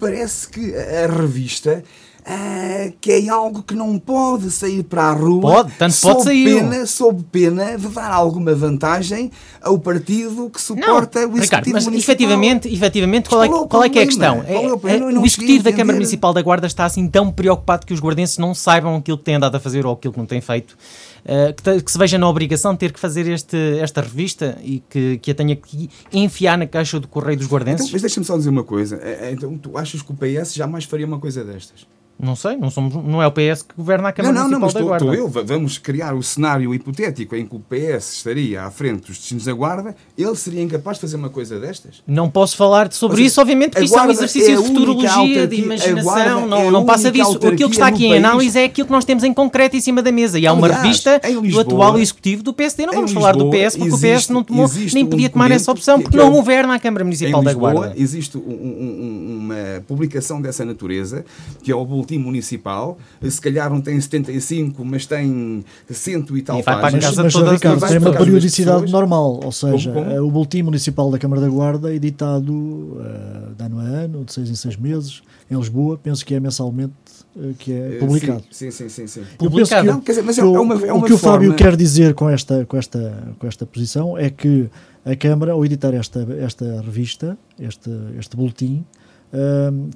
parece que a revista ah, que é algo que não pode sair para a rua Pode, tanto sob pode sair. Pena, sob pena de dar alguma vantagem ao partido que Não, suporta o Ricardo, Executivo mas Municipal. efetivamente, efetivamente qual, é, Qual é o qual é que é a questão? É o É- é- não o Executivo da Câmara. Municipal da Guarda está assim tão preocupado que os guardenses não saibam aquilo que têm andado a fazer ou aquilo que não têm feito, eh, que, te- que se veja na obrigação de ter que fazer este, esta revista e que, que a tenha que enfiar na caixa do correio dos guardenses? Então, mas deixa-me só dizer uma coisa. É, Então, tu achas que o PS jamais faria uma coisa destas? Não sei, não, somos, não é o PS que governa a Não, Câmara não, não, Municipal mas da Guarda. estou eu. Va- Vamos criar o cenário hipotético em que o PS estaria à frente dos destinos da Guarda. Ele seria incapaz de fazer uma coisa destas? Não posso falar sobre seja, isso, obviamente, porque isso é um exercício é de futurologia, de imaginação, não, é não passa disso. Aquilo que está aqui em análise é aquilo que nós temos em concreto em cima da mesa. E há uma Aliás, revista em do Lisboa- atual executivo do PSD. Não vamos falar do Lisboa PS, porque o PS existe- não tomou, existe nem um podia tomar essa opção, que- porque que é não governa a Câmara Municipal da Lisboa Guarda. existe um- um- um- uma publicação dessa natureza que é o boletim municipal, se calhar não tem 75, mas tem cento e tal E vai para a páginas. casa mas, todas- Ricardo, tem para uma periodicidade normal, ou seja, Como, como? eh, o Boletim Municipal da Câmara da Guarda, editado eh, de ano a ano, de seis em seis meses, em Lisboa, penso que é mensalmente eh, que é Eh, publicado. Sim, sim, sim. sim. Eu Publicado. que, Não, quer dizer, mas que é o- uma- é o uma que o Fábio quer dizer com esta, com, esta, com esta posição é que a Câmara, ao editar esta, esta revista, este, este boletim,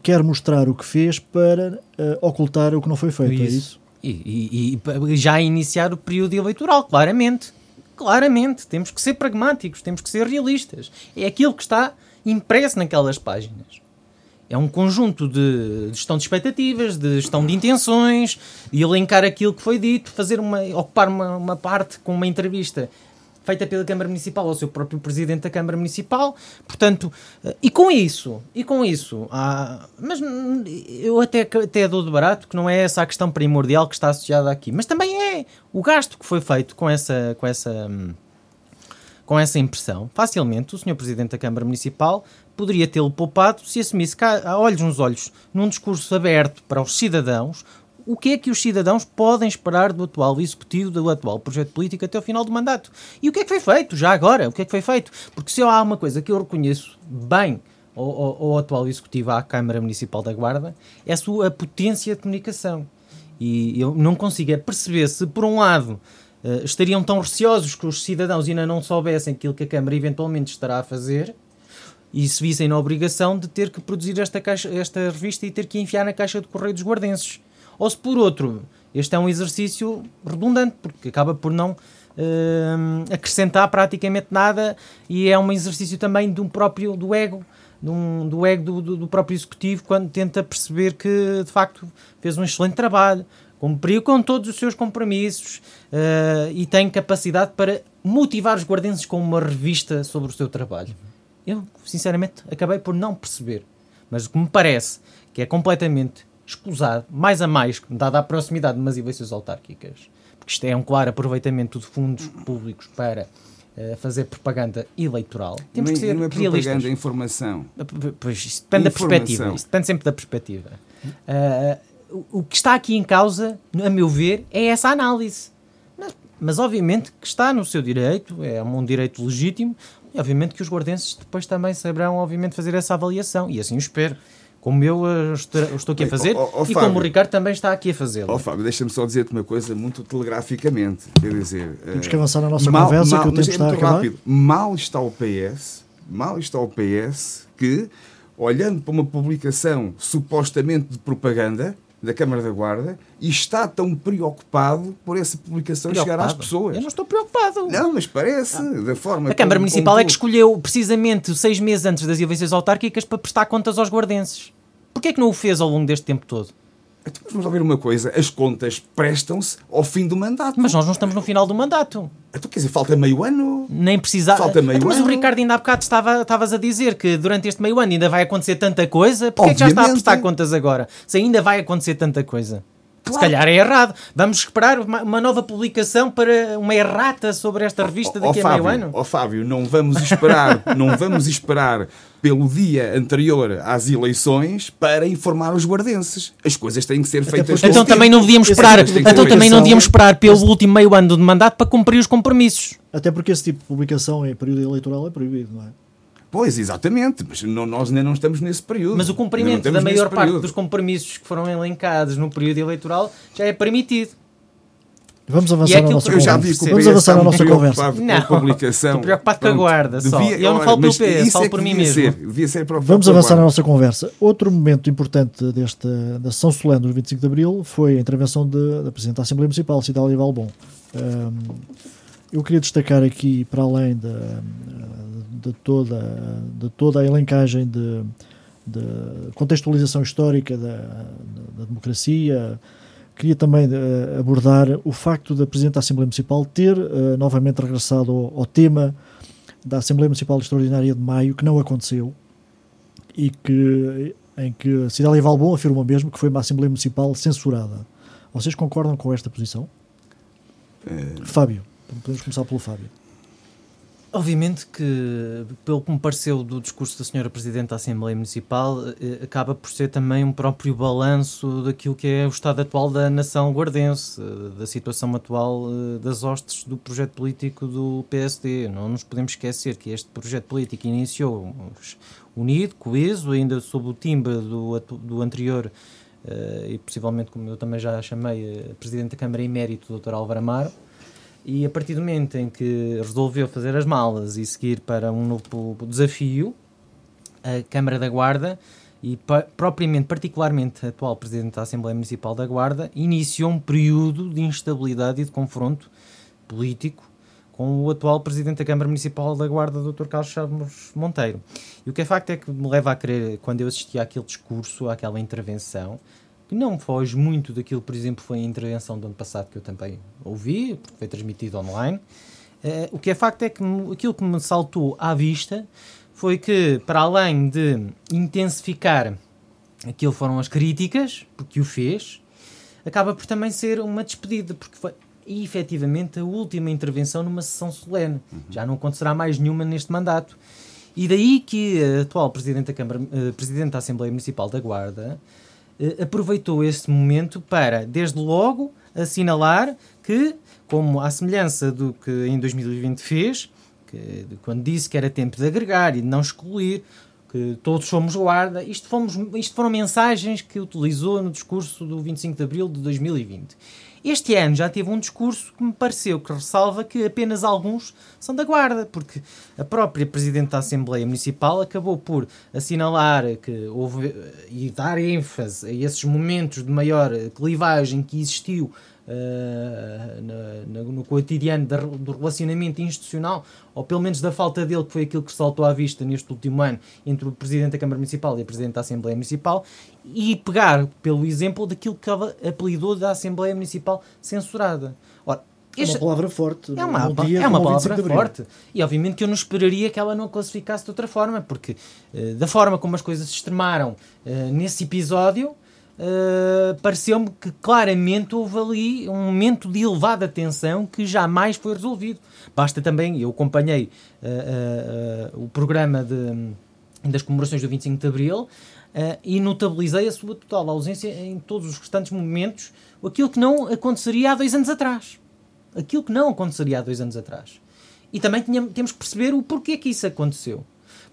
quer mostrar o que fez para ah, ocultar o que não foi feito. É Isso. isso? E, e- e já iniciar o período eleitoral, claramente. Claramente. Temos que ser pragmáticos, temos que ser realistas. É aquilo que está impresso naquelas páginas. É um conjunto de gestão de expectativas, de gestão de intenções, de elencar aquilo que foi dito, fazer uma, ocupar uma, uma parte com uma entrevista feita pela Câmara Municipal ao seu próprio Presidente da Câmara Municipal. Portanto, eh, e com isso, e com isso, há, mas eu até, até dou de barato que não é essa a questão primordial que está associada aqui, mas também é o gasto que foi feito com essa, com essa, hum, com essa impressão. Facilmente, o Sr. Presidente da Câmara Municipal poderia tê-lo poupado se assumisse cá, olhos nos olhos, num discurso aberto para os cidadãos, o que é que os cidadãos podem esperar do atual executivo, do atual projeto político até o final do mandato. E o que é que foi feito, já agora? O que é que foi feito? Porque se há uma coisa que eu reconheço bem ao, atual executivo, à Câmara Municipal da Guarda, é a sua potência de comunicação. E eu não consigo é perceber se, por um lado, eh, estariam tão receosos que os cidadãos ainda não soubessem aquilo que a Câmara eventualmente estará a fazer e se vissem na obrigação de ter que produzir esta, caixa, esta revista e ter que enfiar na caixa de correio dos guardenses. Ou se, por outro, este é um exercício redundante, porque acaba por não hum, acrescentar praticamente nada e é um exercício também um próprio, do ego, um- do ego do, do- do próprio executivo quando tenta perceber que, de facto, fez um excelente trabalho, cumpriu com todos os seus compromissos eh, e tem capacidade para motivar os guardenses com uma revista sobre o seu trabalho. Eu, sinceramente, acabei por não perceber. Mas o que me parece que é completamente escusado, mais a mais, dada a proximidade de umas eleições autárquicas, porque isto é um claro aproveitamento de fundos públicos para eh, fazer propaganda eleitoral. Temos não, que ser não é realistas. propaganda, é informação. Pois, isso depende da Informação. perspectiva. Isso depende sempre da perspectiva. Ah, o, o que está aqui em causa, a meu ver, é essa análise. Mas, mas, obviamente que está no seu direito, é um direito legítimo, e obviamente que os guardenses depois também saberão, obviamente, fazer essa avaliação. E assim eu espero. Como eu ah, estou, aqui a Bem, fazer, ó- ó, e Fábio. como o Ricardo também está aqui a fazê-lo. Ó Fábio, deixa-me só dizer-te uma coisa muito telegraficamente. Quer dizer, Temos eh, que avançar na nossa mal, conversa, mal, que o tempo é está a muito acabar. rápido. Mal está o PS, mal está o PS que, olhando para uma publicação supostamente de propaganda da Câmara da Guarda, e está tão preocupado por essa publicação chegar às Preocupado. pessoas. Eu não estou preocupado. Não, mas parece, da forma A Câmara como- Municipal como é que escolheu precisamente seis meses antes das eleições autárquicas para prestar contas aos guardenses. Porquê é que não o fez ao longo deste tempo todo? Então, vamos lá ver uma coisa: as contas prestam-se ao fim do mandato. Mas nós não estamos no final do mandato. Então, quer dizer, falta meio ano. Nem precisava. Falta meio Então, mas o ano. Ricardo ainda há bocado estava, estavas a dizer que durante este meio ano ainda vai acontecer tanta coisa. Porquê é que já está a prestar contas agora? Se ainda vai acontecer tanta coisa. Se Claro. calhar é errado. Vamos esperar uma, uma nova publicação para uma errata sobre esta revista Ó daqui a Fábio, meio ano. ó Fábio, não vamos esperar, não vamos esperar pelo dia anterior às eleições para informar os guardenses. As coisas têm que ser feitas porque- com Então tempo. também não devíamos esperar. tipo Então também não devíamos esperar pelo último meio ano de mandato para cumprir os compromissos. Até porque esse tipo de publicação em período eleitoral é proibido, não é? Pois, exatamente, mas não- nós ainda não estamos nesse período. Mas o cumprimento da maior parte período. dos compromissos que foram elencados no período eleitoral já é permitido. Vamos E avançar é na nossa que Eu já conversa. vi que o Vamos avançar na nossa conversa. preocupado Não, com a publicação. estou preocupado com a guarda só. devia- Eu não falo pelo PS, isso falo é por mim mesmo. ser, devia ser Vamos avançar na nossa conversa. Outro momento importante desta, da sessão solene do 25 de Abril foi a intervenção de- da Presidente da Assembleia Municipal, Cidália Valbon. Ahm, eu queria destacar aqui, para além de, de toda, de toda a elencagem de, de contextualização histórica da, da democracia, queria também eh, abordar o facto da Presidente da Assembleia Municipal ter eh, novamente regressado ao, ao tema da Assembleia Municipal Extraordinária de Maio, que não aconteceu, e que, em que Cidália Valbon afirma mesmo que foi uma Assembleia Municipal censurada. Vocês concordam com esta posição? Eh, Fábio, podemos começar pelo Fábio. Obviamente que, pelo que me pareceu do discurso da Senhora Presidente da Assembleia Municipal, eh, acaba por ser também um próprio balanço daquilo que é o estado atual da nação guardense, eh, da situação atual eh, das hostes do projeto político do PSD. Não nos podemos esquecer que este projeto político iniciou unido, coeso, ainda sob o timbre do, do anterior e possivelmente, como eu também já chamei, Presidente da Câmara Emérito, Dr. Álvaro Amaro, e a partir do momento em que resolveu fazer as malas e seguir para um novo desafio, a Câmara da Guarda e propriamente, particularmente a atual Presidente da Assembleia Municipal da Guarda, iniciou um período de instabilidade e de confronto político com o atual Presidente da Câmara Municipal da Guarda, Dr. Carlos Chaves Monteiro. E o que é facto é que me leva a crer, quando eu assisti àquele discurso, àquela intervenção, que não foge muito daquilo, por exemplo, foi a intervenção do ano passado que eu também ouvi, porque foi transmitido online. Uh, o que é facto é que aquilo que me saltou à vista foi que, para além de intensificar aquilo foram as críticas, porque o fez, acaba por também ser uma despedida, porque foi efetivamente a última intervenção numa sessão solene. Uhum. Já não acontecerá mais nenhuma neste mandato. E daí que a atual Presidente da, Câmara, uh, Presidente da Assembleia Municipal da Guarda eh, aproveitou este momento para, desde logo, assinalar que, como à semelhança do que em 2020 fez, que, quando disse que era tempo de agregar e de não excluir, que todos somos guarda, isto, fomos, isto foram mensagens que utilizou no discurso do 25 de abril de 2020. Este ano já teve um discurso que me pareceu que ressalva que apenas alguns são da Guarda, porque a própria Presidente da Assembleia Municipal acabou por assinalar que houve e dar ênfase a esses momentos de maior clivagem que existiu uh, no cotidiano do relacionamento institucional, ou pelo menos da falta dele, que foi aquilo que saltou à vista neste último ano entre o Presidente da Câmara Municipal e a Presidente da Assembleia Municipal, e pegar pelo exemplo daquilo que ela apelidou da Assembleia Municipal censurada. Ora, é uma palavra forte. É uma, é uma palavra forte. E obviamente que eu não esperaria que ela não a classificasse de outra forma, porque uh, da forma como as coisas se extremaram uh, nesse episódio, uh, pareceu-me que claramente houve ali um momento de elevada tensão que jamais foi resolvido. Basta também, eu acompanhei o programa de, das comemorações do 25 de Abril, Uh, e notabilizei a sua total ausência em todos os restantes momentos, aquilo que não aconteceria há dois anos atrás. Aquilo que não aconteceria há dois anos atrás. E também temos que perceber o porquê que isso aconteceu.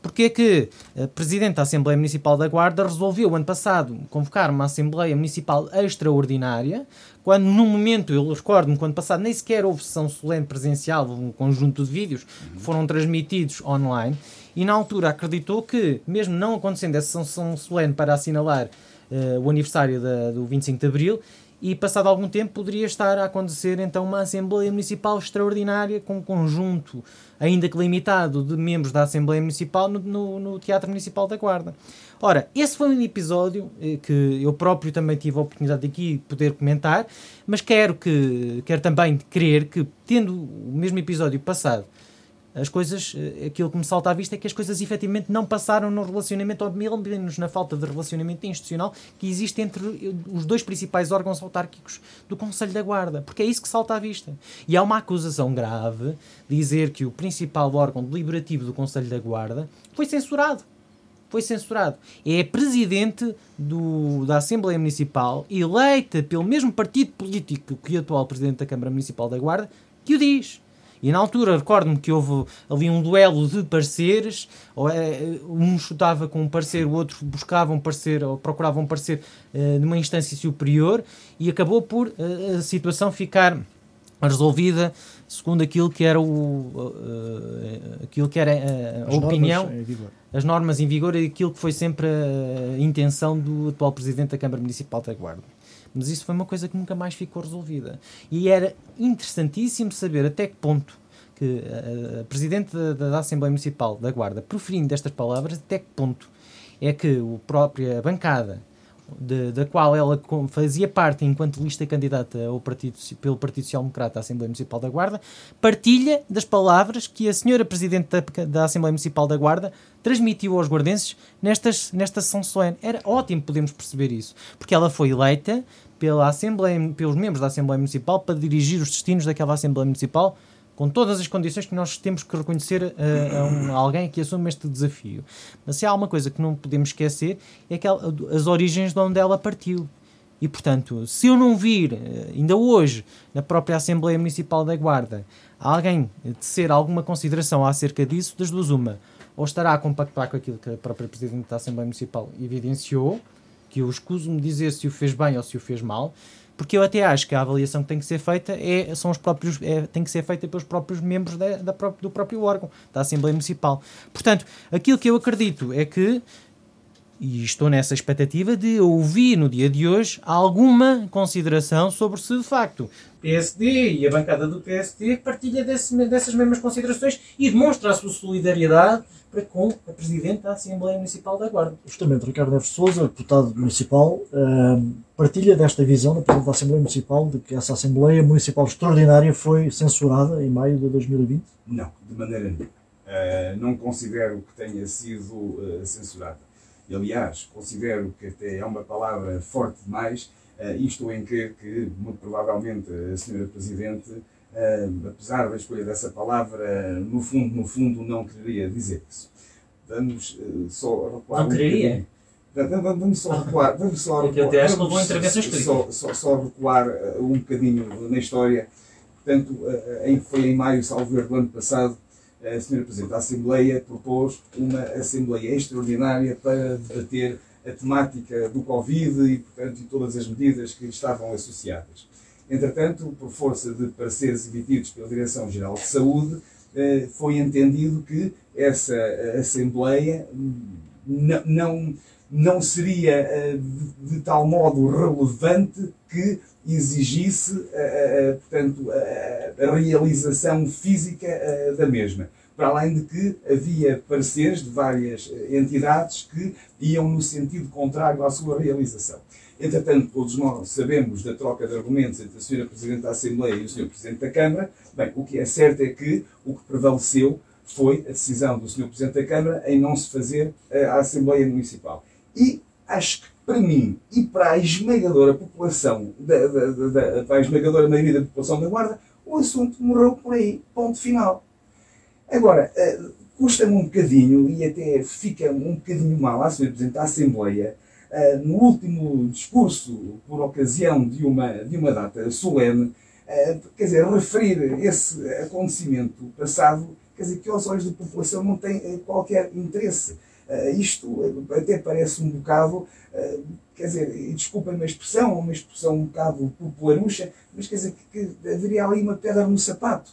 Porque é que a Presidente da Assembleia Municipal da Guarda resolveu, ano passado, convocar uma Assembleia Municipal extraordinária, quando, num momento, eu recordo-me, quando passado, nem sequer houve sessão solene presencial, um conjunto de vídeos que foram transmitidos online, e na altura acreditou que, mesmo não acontecendo essa sessão solene para assinalar uh, o aniversário da, do 25 de Abril, e passado algum tempo poderia estar a acontecer então uma Assembleia Municipal extraordinária com um conjunto ainda que limitado de membros da Assembleia Municipal no, no, no Teatro Municipal da Guarda. Ora, esse foi um episódio eh, que eu próprio também tive a oportunidade de aqui poder comentar, mas quero que quero também crer que tendo o mesmo episódio passado as coisas, eh, aquilo que me salta à vista é que as coisas efetivamente não passaram no relacionamento, ou menos na falta de relacionamento institucional que existe entre os dois principais órgãos autárquicos do Conselho da Guarda, porque é isso que salta à vista. E há uma acusação grave dizer que o principal órgão deliberativo do Conselho da Guarda foi censurado. Foi censurado. É presidente do, da Assembleia Municipal, eleita pelo mesmo partido político que o atual presidente da Câmara Municipal da Guarda, que o diz. E na altura recordo-me que houve ali um duelo de pareceres, ou é, um chutava com um parecer, o outro buscava um parecer, ou procurava um parecer uh, numa instância superior, e acabou por uh, a situação ficar resolvida segundo aquilo que era o uh, aquilo que era a, a opinião as normas em vigor e aquilo que foi sempre a intenção do atual presidente da Câmara Municipal da Guarda. Mas isso foi uma coisa que nunca mais ficou resolvida. E era interessantíssimo saber até que ponto que a, Presidente da, da, Assembleia Municipal da Guarda, proferindo estas palavras, até que ponto é que a própria bancada de, da qual ela fazia parte enquanto lista candidata ao partido, pelo Partido Social Democrata à Assembleia Municipal da Guarda, partilha das palavras que a senhora Presidente da, da Assembleia Municipal da Guarda transmitiu aos guardenses nestas, nesta sessão solene. Era ótimo podermos perceber isso, porque ela foi eleita pela Assembleia, pelos membros da Assembleia Municipal para dirigir os destinos daquela Assembleia Municipal com todas as condições que nós temos que reconhecer a, a, um, alguém que assume este desafio. Mas se há uma coisa que não podemos esquecer é que ela, as origens de onde ela partiu. E, portanto, se eu não vir, eh, ainda hoje, na própria Assembleia Municipal da Guarda, alguém tecer alguma consideração acerca disso, das duas uma, ou estará a compactuar com aquilo que a própria Presidente da Assembleia Municipal evidenciou, que eu escuso-me dizer se o fez bem ou se o fez mal, porque eu até acho que a avaliação que tem que ser feita é, são os próprios, é, tem que ser feita pelos próprios membros da, da do próprio órgão, da Assembleia Municipal. Portanto, aquilo que eu acredito é que e estou nessa expectativa de ouvir no dia de hoje alguma consideração sobre se de facto o PSD e a bancada do PSD partilha desse, dessas mesmas considerações e demonstra a sua solidariedade para com a Presidente da Assembleia Municipal da Guarda. Justamente, Ricardo Neves Souza, deputado municipal, uh, partilha desta visão da Presidente da Assembleia Municipal de que essa Assembleia Municipal Extraordinária foi censurada em maio de 2020? Não, de maneira nenhuma. Uh, não considero que tenha sido uh, censurada aliás, considero que até é uma palavra forte demais, uh, isto em que, que, muito provavelmente, a Sra. Presidente, uh, apesar da escolha dessa palavra, no fundo, no fundo, não quereria dizer isso. Vamos uh, só recuar. Não quereria? Vamos só recuar. Vamos só recuar. Eu até acho que levou intervenções só, só, só recuar um bocadinho na história. Portanto, em, foi em maio, salvo do ano passado, a Sra. Presidente da Assembleia propôs uma Assembleia extraordinária para debater a temática do Covid e, portanto, e todas as medidas que estavam associadas. Entretanto, por força de pareceres emitidos pela Direção-Geral de Saúde, eh, foi entendido que essa Assembleia não, não seria eh, de tal modo relevante que exigisse, portanto, a realização física da mesma para além de que havia pareceres de várias eh, entidades que iam no sentido contrário à sua realização. Entretanto, todos nós sabemos da troca de argumentos entre a Sra. Presidente da Assembleia e o Sr. Presidente da Câmara. Bem, o que é certo é que o que prevaleceu foi a decisão do Sr. Presidente da Câmara em não se fazer eh, a Assembleia Municipal. E acho que para mim e para a esmagadora população, da, da, da, para a esmagadora maioria da população da Guarda, o assunto morreu por aí. Ponto final. Agora, uh, custa-me um bocadinho, e até fica um bocadinho mal à Sra. Presidente da Assembleia, uh, no último discurso, por ocasião de uma, de uma data solene, uh, quer dizer, referir esse acontecimento passado, quer dizer, que aos olhos da população não tem qualquer interesse. Isto até parece um bocado, quer dizer, desculpem-me a expressão, uma expressão um bocado popularucha, mas quer dizer que, que haveria ali uma pedra no sapato.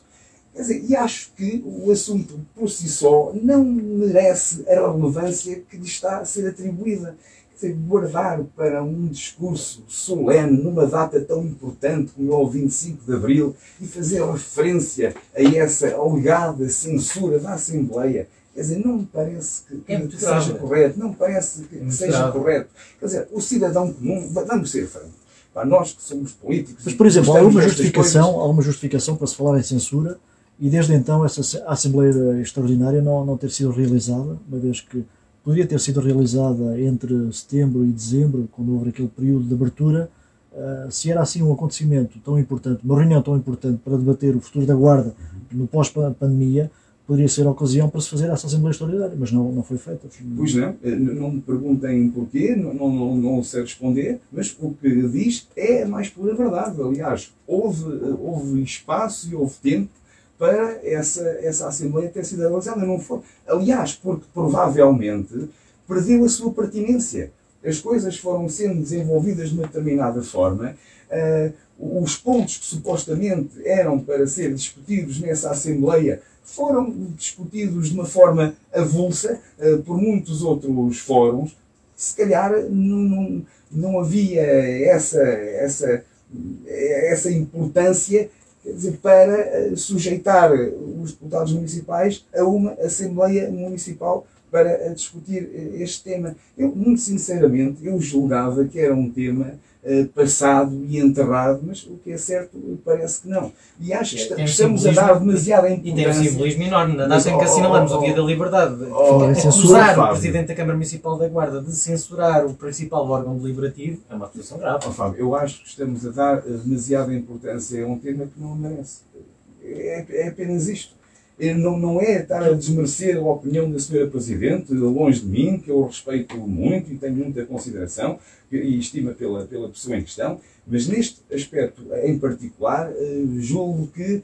Quer dizer, e acho que o assunto por si só não merece a relevância que lhe está a ser atribuída. Quer dizer, guardar para um discurso solene, numa data tão importante como é o 25 de Abril, e fazer referência a essa alegada censura da Assembleia, Quer dizer, não me parece que, que, é que seja correto, não me parece que, que seja correto. Quer dizer, o cidadão comum, vamos ser francos, para nós que somos políticos. Mas, por exemplo, há alguma justificação, coisas... alguma justificação para se falar em censura e desde então essa Assembleia Extraordinária não, não ter sido realizada, uma vez que poderia ter sido realizada entre setembro e dezembro, quando houve aquele período de abertura, uh, se era assim um acontecimento tão importante, uma reunião tão importante para debater o futuro da Guarda no pós-pandemia, poderia ser a ocasião para se fazer essa Assembleia Extraordinária, mas não, não foi feita. Pois não, eh, não me perguntem porquê, não, não, não sei responder, mas o que diz é a mais pura verdade. Aliás, houve, houve espaço e houve tempo para essa, essa Assembleia ter sido realizada. Não foi. Aliás, porque provavelmente perdeu a sua pertinência. As coisas foram sendo desenvolvidas de uma determinada forma. Uh, os pontos que supostamente eram para ser discutidos nessa Assembleia foram discutidos de uma forma avulsa uh, por muitos outros fóruns. Se calhar não, não, não havia essa, essa, essa importância dizer, para eh, sujeitar os deputados municipais a uma Assembleia Municipal para eh, discutir eh, este tema. Eu, muito sinceramente, eu julgava que era um tema passado e enterrado, mas o que é certo parece que não. E acho que tem estamos a dar demasiada importância. E tem um simbolismo enorme. Na data em que assinalamos oh, oh, o Dia da Liberdade, oh, acusar o Presidente da Câmara Municipal da Guarda de censurar o principal órgão deliberativo é uma acusação grave. Oh, Fábio, eu acho que estamos a dar demasiada importância a um tema que não merece é, é apenas isto. Não, não é estar a desmerecer a opinião da senhora Presidente, longe de mim, que eu respeito muito e tenho muita consideração e estima pela, pela pessoa em questão, mas neste aspecto em particular, eh, julgo que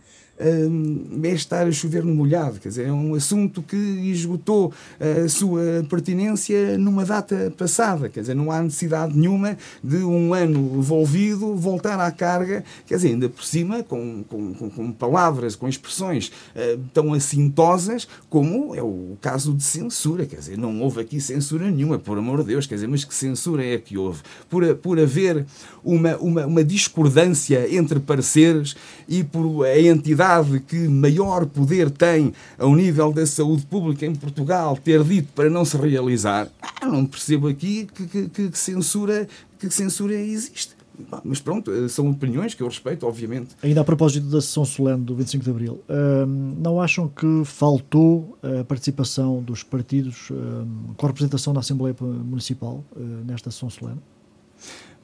é estar a chover no molhado, quer dizer, é um assunto que esgotou a sua pertinência numa data passada, quer dizer, não há necessidade nenhuma de um ano envolvido voltar à carga, quer dizer, ainda por cima, com, com, com palavras, com expressões uh, tão assintosas como é o caso de censura, quer dizer, não houve aqui censura nenhuma, por amor de Deus, quer dizer, mas que censura é que houve? Por, por haver uma, uma, uma discordância entre pareceres e por a entidade que maior poder tem ao nível da saúde pública em Portugal ter dito para não se realizar, ah, não percebo aqui que, que, que censura, que censura existe. Mas pronto, eh, são opiniões que eu respeito, obviamente. Ainda a propósito da sessão solene do 25 de Abril, hum, não acham que faltou a participação dos partidos hum, com representação na Assembleia Municipal hum, nesta sessão solene?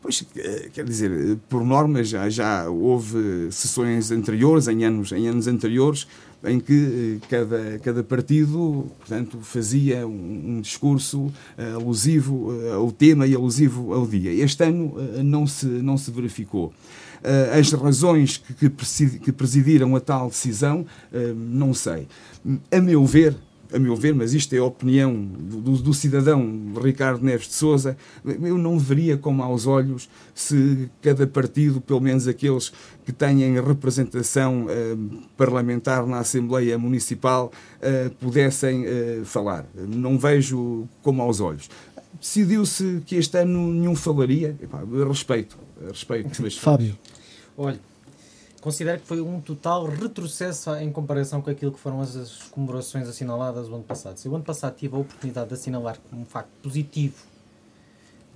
Pois, eh, quer dizer, por norma já, já houve sessões anteriores, em anos, em anos anteriores, em que eh, cada, cada partido, portanto, fazia um, um discurso alusivo ao tema e alusivo ao dia. Este ano não, se, não se verificou. As razões que presidiram a tal decisão, não sei. A meu ver, a meu ver, mas isto é a opinião do, do, cidadão Ricardo Neves de Souza, eu não veria com maus olhos se cada partido, pelo menos aqueles que têm representação eh, parlamentar na Assembleia Municipal, eh, pudessem eh, falar. Não vejo com maus olhos. Decidiu-se que este ano nenhum falaria. Epá, respeito, respeito. Mas... Fábio. Olha, considero que foi um total retrocesso em comparação com aquilo que foram as, as comemorações assinaladas o ano passado. Se o ano passado tive a oportunidade de assinalar como um facto positivo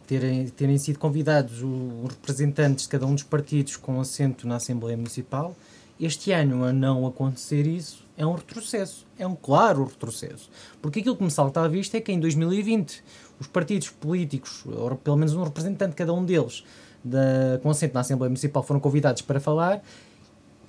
terem, terem sido convidados os representantes de cada um dos partidos com assento na Assembleia Municipal, este ano, a não acontecer isso, é um retrocesso. É um claro retrocesso. Porque aquilo que me salta à vista é que em 2020 os partidos políticos, ou pelo menos um representante de cada um deles, da, com assento na Assembleia Municipal, foram convidados para falar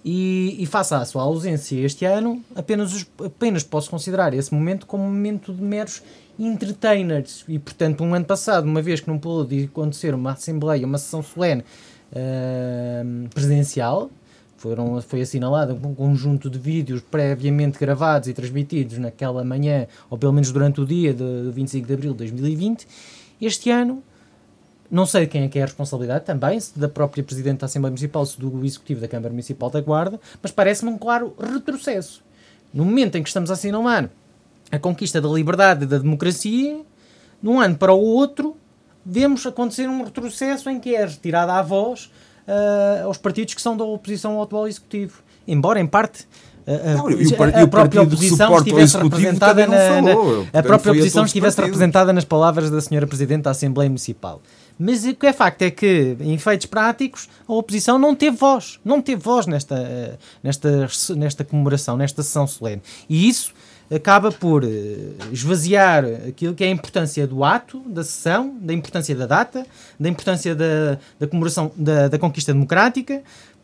e, e face à sua ausência este ano, apenas, apenas posso considerar esse momento como um momento de meros entertainers. E, portanto, um ano passado, uma vez que não pôde acontecer uma assembleia, uma sessão solene uh, presencial, foram, foi assinalado um conjunto de vídeos previamente gravados e transmitidos naquela manhã, ou pelo menos durante o dia de 25 de abril de 2020. Este ano não sei quem é que é a responsabilidade também, se da própria Presidente da Assembleia Municipal, se do Executivo da Câmara Municipal da Guarda, mas parece-me um claro retrocesso. No momento em que estamos a assinalar a conquista da liberdade e da democracia, de um ano para o outro, vemos acontecer um retrocesso em que é retirada a voz uh, aos partidos que são da oposição ao atual Executivo. Embora, em parte, a, não, a, a própria oposição estivesse representada na, na, a própria oposição estivesse representada nas palavras da senhora Presidente da Assembleia Municipal. Mas o que é facto é que, em efeitos práticos, a oposição não teve voz. Não teve voz nesta, nesta, nesta comemoração, nesta sessão solene. E isso acaba por eh, esvaziar aquilo que é a importância do ato, da sessão, da importância da data, da importância da, da comemoração da, da conquista democrática,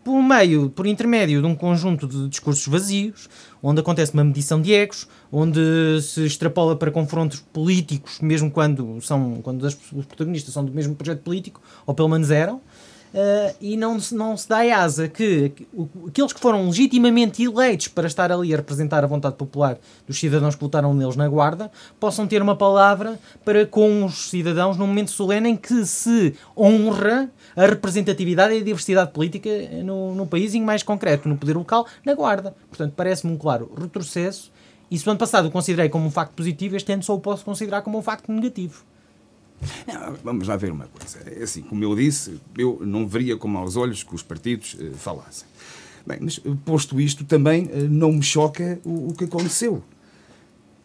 por meio, por intermédio de um conjunto de discursos vazios, onde acontece uma medição de egos, onde se extrapola para confrontos políticos, mesmo quando, são, quando os protagonistas são do mesmo projeto político, ou pelo menos eram, Uh, e não, não se dá asa que, que aqueles que foram legitimamente eleitos para estar ali a representar a vontade popular dos cidadãos que votaram neles na Guarda possam ter uma palavra para com os cidadãos num momento solene em que se honra a representatividade e a diversidade política no, no país, e mais concreto, no poder local, na Guarda. Portanto, parece-me um claro retrocesso. E se o ano passado o considerei como um facto positivo, este ano só o posso considerar como um facto negativo. Não, vamos lá ver uma coisa. É assim, como eu disse, eu não veria com maus olhos que os partidos uh, falassem. Bem, mas eh, posto isto, também uh, não me choca o, o, que aconteceu.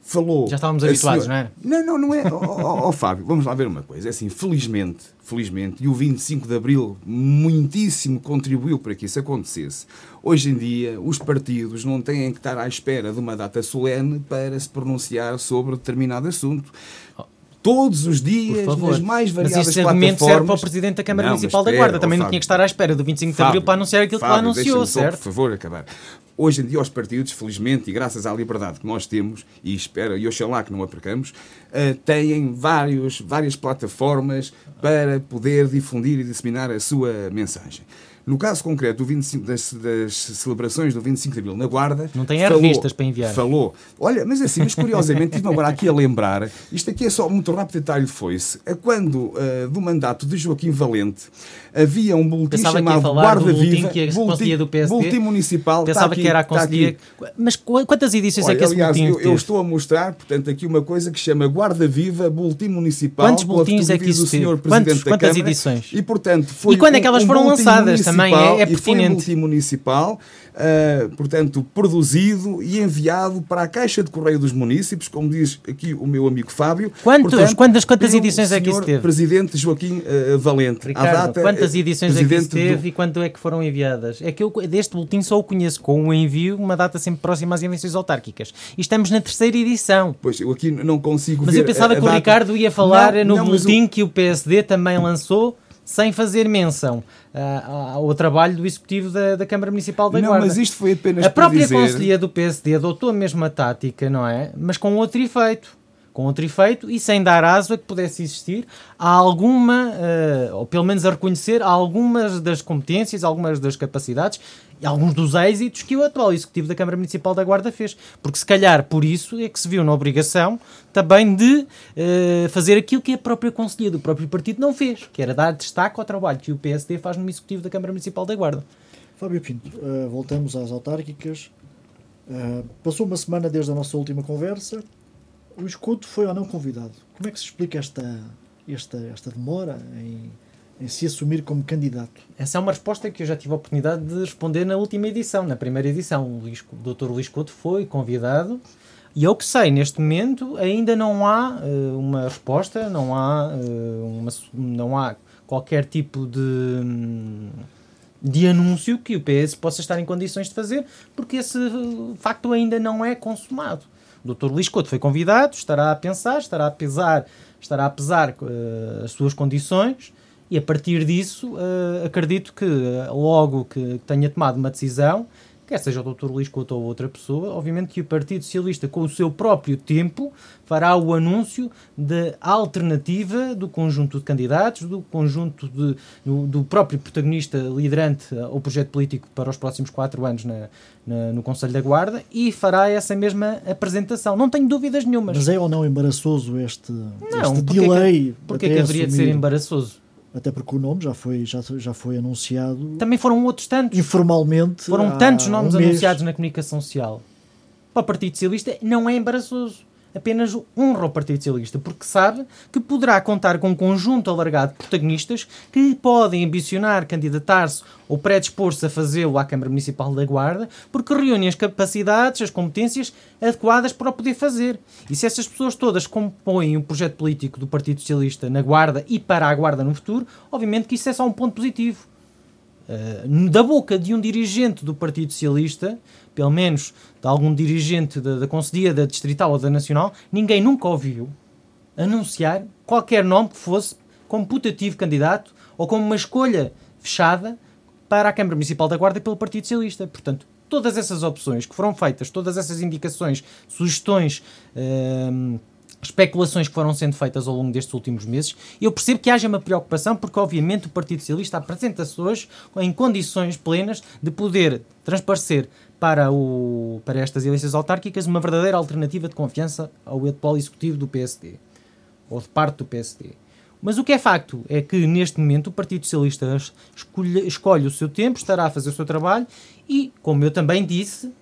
Falou. Já estávamos habituados, senhora... não é? Não, não, não é. Ó oh, oh, Fábio, vamos lá ver uma coisa. É assim, felizmente, felizmente, e o 25 de Abril muitíssimo contribuiu para que isso acontecesse. Hoje em dia, os partidos não têm que estar à espera de uma data solene para se pronunciar sobre determinado assunto. Todos os dias, nas mais variadas Mas este argumento serve para o Presidente da Câmara não, Municipal da Guarda. Também não tinha que estar à espera do 25 de Fábio, Abril para anunciar aquilo Fábio, que lá anunciou, certo? Só, por favor, acabar. Hoje em dia, os partidos, felizmente, e graças à liberdade que nós temos, e espero, e oxalá que não a percamos, uh, têm vários, várias plataformas para poder difundir e disseminar a sua mensagem. No caso concreto do 25, das, das, celebrações do 25 de Abril na Guarda. Não tem falou, revistas para enviar. Falou. Olha, mas assim, mas curiosamente, estive agora aqui a lembrar, isto aqui é só muito rápido detalhe foi-se, é quando uh, do mandato de Joaquim Valente havia um boletim Pensava chamado Guarda Viva. Que a boletim, PSD. boletim municipal. Pensava aqui, que era a conselhia. Mas quantas edições Olha, é que esse aliás, boletim eu, eu, estou a mostrar, portanto, aqui uma coisa que se chama Guarda Viva, boletim municipal. Quantos boletins é que isso teve? Quantos, quantas Câmara, edições? E, portanto, foi e quando é que elas um foram lançadas? Também é, é pertinente. E foi um boletim municipal uh, portanto, produzido e enviado para a Caixa de Correio dos Municípios, como diz aqui o meu amigo Fábio. Quantos? Portanto, quantas, quantas edições é que isso teve? Presidente Joaquim uh, Valente. Ricardo, data, quantas edições é que isso teve do... e quando é que foram enviadas? É que eu deste boletim só o conheço com o envio, uma data sempre próxima às eleições autárquicas. E estamos na terceira edição. Pois, eu aqui não consigo Mas ver eu pensava que o data... Ricardo ia falar não, no não, boletim o... que o PSD também lançou sem fazer menção uh, ao trabalho do Executivo da, da Câmara Municipal da não, Guarda. mas isto foi apenas A própria dizer... Conselhia do PSD adotou a mesma tática, não é? Mas com outro efeito. Com outro efeito e sem dar aso a que pudesse existir alguma, uh, ou pelo menos a reconhecer algumas das competências, algumas das capacidades e alguns dos êxitos que o atual Executivo da Câmara Municipal da Guarda fez. Porque se calhar por isso é que se viu na obrigação também de uh, fazer aquilo que a própria Conselhia do próprio partido não fez, que era dar destaque ao trabalho que o PSD faz no Executivo da Câmara Municipal da Guarda. Fábio Pinto, uh, voltamos às autárquicas. Passou uma semana desde a nossa última conversa. O Escudo foi ou não convidado? Como é que se explica esta, esta, esta demora em em se assumir como candidato? Essa é uma resposta que eu já tive a oportunidade de responder na última edição, na primeira edição. O, Luís, o Dr. Luís Couto foi convidado e eu que sei, neste momento ainda não há uh, uma resposta, não há, uh, uma, não há qualquer tipo de, de anúncio que o PS possa estar em condições de fazer, porque esse facto ainda não é consumado. O Dr. Luís Couto foi convidado, estará a pensar, estará a pesar, estará a pesar uh, as suas condições e a partir disso, uh, acredito que uh, logo que tenha tomado uma decisão, quer seja o Dr. Luís Couto ou outra pessoa, obviamente que o Partido Socialista, com o seu próprio tempo, fará o anúncio da alternativa do conjunto de candidatos, do conjunto de, do, do, próprio protagonista liderante ao projeto político para os próximos quatro anos na, na, no Conselho da Guarda e fará essa mesma apresentação. Não tenho dúvidas nenhumas. Mas é ou não embaraçoso este, não, este porque delay? É que, porque é que haveria assumir... de ser embaraçoso? Até porque o nome já foi, já, já foi anunciado. Também foram outros tantos. Informalmente. Foram tantos nomes um anunciados na comunicação social. Para o Partido Socialista não é embaraçoso apenas honra o Partido Socialista, porque sabe que poderá contar com um conjunto alargado de protagonistas que podem ambicionar candidatar-se ou predispor-se a fazê-lo à Câmara Municipal da Guarda, porque reúnem as capacidades, as competências adequadas para o poder fazer. E se essas pessoas todas compõem o projeto político do Partido Socialista na Guarda e para a Guarda no futuro, obviamente que isso é só um ponto positivo. Uh, da boca de um dirigente do Partido Socialista, pelo menos de algum dirigente da, da da Distrital ou da Nacional, ninguém nunca ouviu anunciar qualquer nome que fosse como putativo candidato ou como uma escolha fechada para a Câmara Municipal da Guarda pelo Partido Socialista. Portanto, todas essas opções que foram feitas, todas essas indicações, sugestões, hum, especulações que foram sendo feitas ao longo destes últimos meses, eu percebo que haja uma preocupação porque, obviamente, o Partido Socialista apresenta-se hoje em condições plenas de poder transparecer para, o, para estas eleições autárquicas uma verdadeira alternativa de confiança ao atual executivo do PSD, ou de parte do PSD. Mas o que é facto é que, neste momento, o Partido Socialista escolhe, escolhe o seu tempo, estará a fazer o seu trabalho e, como eu também disse,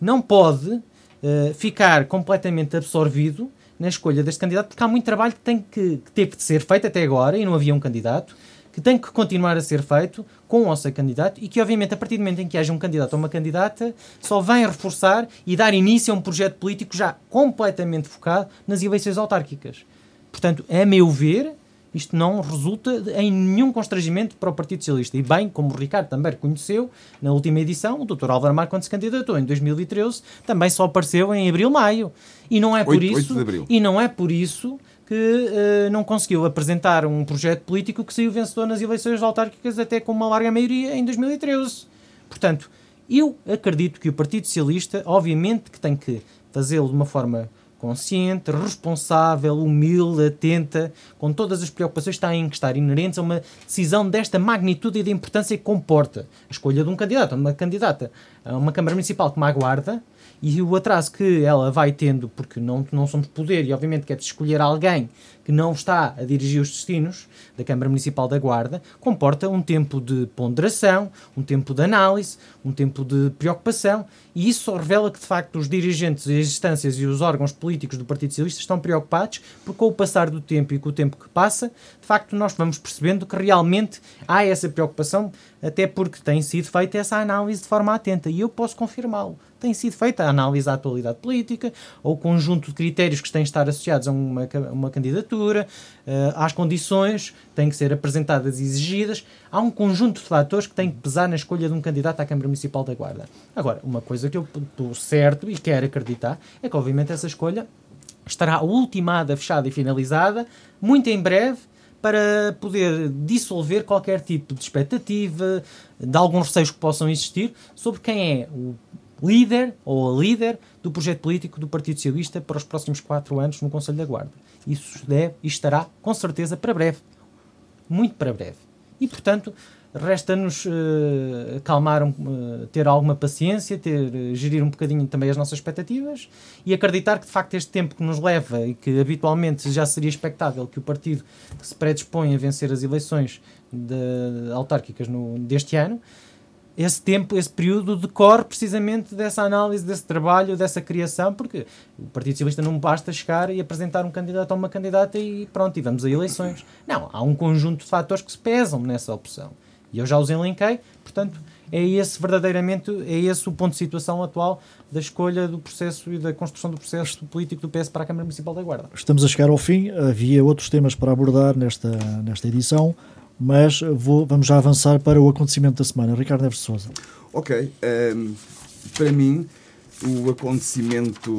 não pode uh, ficar completamente absorvido na escolha deste candidato, porque há muito trabalho que, tem que, que teve de ser feito até agora e não havia um candidato que tem que continuar a ser feito com ou sem candidato e que, obviamente, a partir do momento em que haja um candidato ou uma candidata, só vem reforçar e dar início a um projeto político já completamente focado nas eleições autárquicas. Portanto, a meu ver, isto não resulta em nenhum constrangimento para o Partido Socialista. E bem, como o Ricardo também reconheceu, na última edição, o Dr. Álvaro Mar, quando se candidatou em 2013, também só apareceu em abril-maio. E não é por 8, isso, 8 e não é por isso que uh, não conseguiu apresentar um projeto político que saiu vencedor nas eleições autárquicas até com uma larga maioria em 2013. Portanto, eu acredito que o Partido Socialista, obviamente que tem que fazê-lo de uma forma consciente, responsável, humilde, atenta, com todas as preocupações que têm que estar inerentes a uma decisão desta magnitude e de importância que comporta a escolha de um candidato, uma candidata. A uma Câmara Municipal que me aguarda e o atraso que ela vai tendo, porque não, não somos poder e obviamente quer escolher alguém que não está a dirigir os destinos da Câmara Municipal da Guarda, comporta um tempo de ponderação, um tempo de análise, um tempo de preocupação, e isso revela que, de facto, os dirigentes, as instâncias e os órgãos políticos do Partido Socialista estão preocupados, porque com o passar do tempo e com o tempo que passa, de facto, nós vamos percebendo que realmente há essa preocupação, até porque tem sido feita essa análise de forma atenta, e eu posso confirmá-lo. Tem sido feita a análise da atualidade política, ou o conjunto de critérios que têm de estar associados a uma, uma candidatura, uh, às condições têm que ser apresentadas e exigidas. Há um conjunto de fatores que têm que pesar na escolha de um candidato à Câmara Municipal da Guarda. Agora, uma coisa que eu estou certo e quero acreditar é que, obviamente, essa escolha estará ultimada, fechada e finalizada muito em breve para poder dissolver qualquer tipo de expectativa, de alguns receios que possam existir sobre quem é o líder ou a líder do projeto político do Partido Socialista para os próximos quatro anos no Conselho da Guarda. Isso deve e estará, com certeza, para breve. Muito para breve. E, portanto, resta-nos uh, calmar, uh, ter alguma paciência, ter, uh, gerir um bocadinho também as nossas expectativas e acreditar que, de facto, este tempo que nos leva e que habitualmente já seria expectável que o partido que se predispõe a vencer as eleições de, autárquicas no, deste ano, esse tempo, esse período decorre precisamente dessa análise, desse trabalho, dessa criação, porque o Partido Socialista não basta chegar e apresentar um candidato a uma candidata e pronto, e vamos a eleições. Não, há um conjunto de fatores que se pesam nessa opção. E eu já os elenquei, portanto, é esse verdadeiramente, é esse o ponto de situação atual da escolha do processo e da construção do processo político do PS para a Câmara Municipal da Guarda. Estamos a chegar ao fim, havia outros temas para abordar nesta, nesta edição mas vou, vamos já avançar para o acontecimento da semana. Ricardo Neves Souza. Ok. Um, ehm, para mim, o acontecimento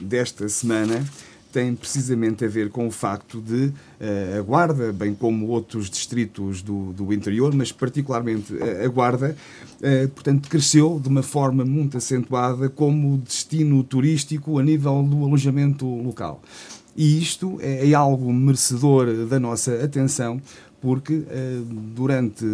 desta semana tem precisamente a ver com o facto de uh, a Guarda, bem como outros distritos do, do interior, mas particularmente uh, a Guarda, uh, portanto, cresceu de uma forma muito acentuada como destino turístico a nível do alojamento local. E isto é, é algo merecedor da nossa atenção, porque eh, durante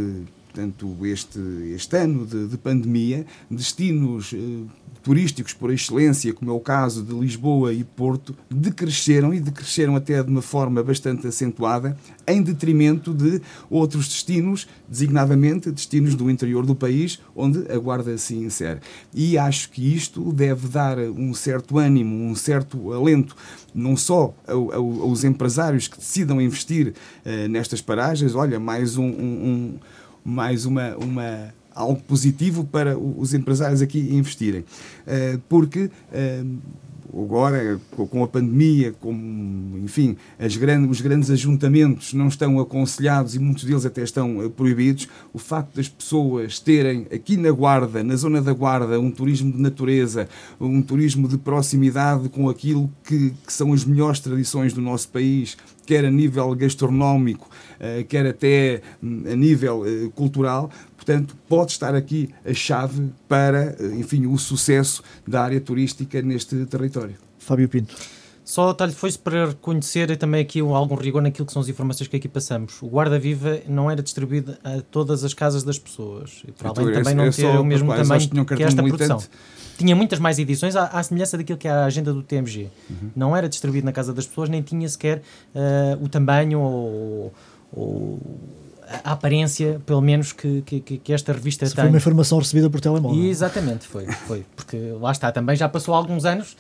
portanto, este, este ano de, de pandemia, destinos eh, turísticos por excelência, como é o caso de Lisboa e Porto, decresceram e decresceram até de uma forma bastante acentuada, em detrimento de outros destinos, designadamente destinos do interior do país, onde a Guarda se insere. E acho que isto deve dar um certo ânimo, um certo alento, não só aos empresários que decidam investir uh, nestas paragens, olha, mais um, um, um mais uma, uma algo positivo para os empresários aqui investirem. Eh, porque eh, agora, com a pandemia, com, enfim, grandes, os grandes ajuntamentos não estão aconselhados e muitos deles até estão eh, proibidos, o facto das pessoas terem aqui na Guarda, na zona da Guarda, um turismo de natureza, um turismo de proximidade com aquilo que, que são as melhores tradições do nosso país, quer a nível gastronómico, quer até hum, a nível cultural, Portanto, pode estar aqui a chave para, enfim, o sucesso da área turística neste território. Fábio Pinto. Só talho foi para reconhecer também aqui algum rigor naquilo que são as informações que aqui passamos. O Guarda Viva não era distribuído a todas as casas das pessoas. E para além também não ter o mesmo tamanho que esta produção. Tinha muitas mais edições, à, à, semelhança daquilo que é a agenda do TMG. Uhum. Não era distribuído na casa das pessoas, nem tinha sequer uh, o tamanho ou, ou a aparência, pelo menos, que, que, que esta revista Isso tem. Foi uma informação recebida por telemóvel. exatamente, foi, foi. Porque lá está, também já passou alguns anos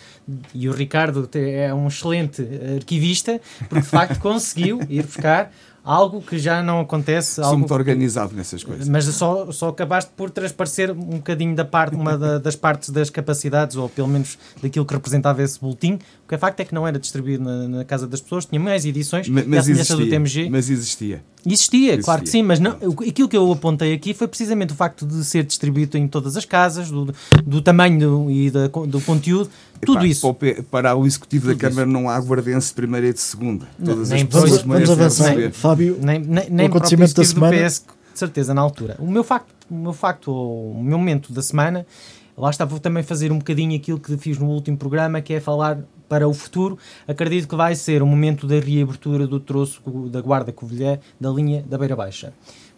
e o Ricardo é um excelente arquivista, porque de facto conseguiu ir buscar algo que já não acontece. Sou algo muito organizado nessas coisas. Mas só, só acabaste por transparecer um bocadinho da parte, uma da, das partes das capacidades, ou pelo menos daquilo que representava esse boletim. O que é facto é que não era distribuído na, na casa das pessoas, tinha mais edições, mas, mas existia, do TMG. Mas existia. Existia, Existia, claro que sim, mas não, aquilo que eu apontei aqui foi precisamente o facto de ser distribuído em todas as casas, do, do tamanho e da, do conteúdo, tudo Epá, isso. Para o Executivo tudo da Câmara isso. não há guardense de primeira e de segunda. Todas nem as pessoas vamos, avançar, nem, Fábio, nem, nem, nem o acontecimento da semana. PS, de certeza, na altura. O meu facto, o meu facto, o meu momento da semana, lá está, vou também fazer um bocadinho aquilo que fiz no último programa, que é falar para o futuro, acredito que vai ser o momento da reabertura do troço da Guarda Covilhã da linha da Beira Baixa.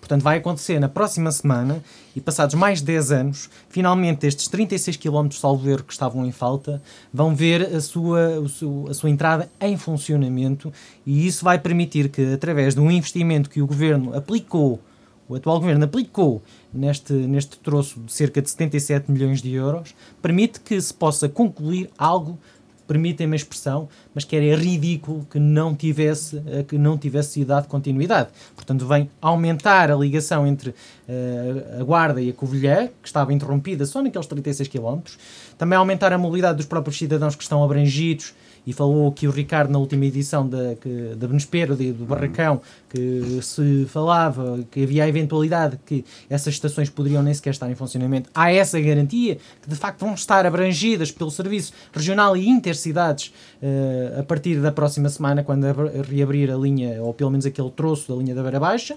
Portanto, vai acontecer na próxima semana e passados mais de 10 anos, finalmente estes 36 km de salveiro que estavam em falta vão ver a sua, a sua entrada em funcionamento e isso vai permitir que, através de um investimento que o Governo aplicou, o atual Governo aplicou neste, neste troço de cerca de 77 milhões de euros, permite que se possa concluir algo permitem-me a expressão, mas que era ridículo que não tivesse eh, que não tivesse sido dado continuidade. Portanto, vem aumentar a ligação entre uh, a Guarda e a Covilhã, que estava interrompida só naqueles 36 km, também aumentar a mobilidade dos próprios cidadãos que estão abrangidos e falou aqui o Ricardo na última edição da, que, da Benespero, do Barracão, que se falava que havia a eventualidade que essas estações poderiam nem sequer estar em funcionamento. Há essa garantia que de facto vão estar abrangidas pelo Serviço Regional e Intercidades uh, a partir da próxima semana, quando reabrir a linha, ou pelo menos aquele troço da linha da Beira Baixa,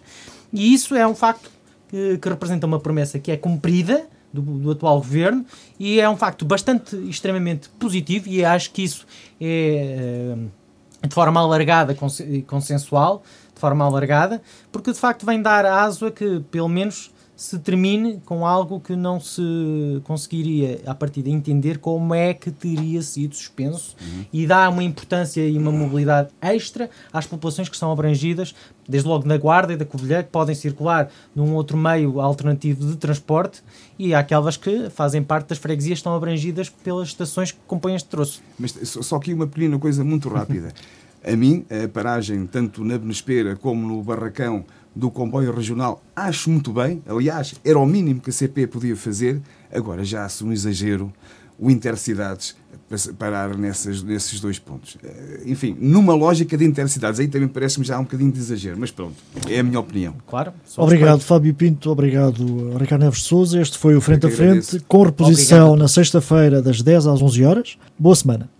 e isso é um facto que, que representa uma promessa que é cumprida do, do, atual governo e é um facto bastante extremamente positivo e acho que isso é eh, de forma alargada consensual, de forma alargada, porque de facto vem dar aso a que pelo menos se termine com algo que não se conseguiria a partir de entender como é que teria sido suspenso uhum. e dá uma importância e uma mobilidade extra às populações que são abrangidas, desde logo na Guarda e da Covilhã, que podem circular num outro meio alternativo de transporte e aquelas que fazem parte das freguesias que estão abrangidas pelas estações que compõem este troço. Mas só aqui uma pequena coisa muito rápida. A mim, a paragem, tanto na Benespera como no Barracão, do comboio regional, acho muito bem. Aliás, era o mínimo que a CP podia fazer. Agora já acho um exagero o Intercidades parar nessas, nesses dois pontos. Eh, enfim, numa lógica de intercidades, aí também parece-me já um bocadinho de exagero, mas pronto, é a minha opinião. Claro. Obrigado, Fábio Pinto, obrigado, Ricardo Neves de Souza. Este foi o Frente a Frente, com reposição obrigado. na sexta-feira, das 10 às 11 horas. Boa semana.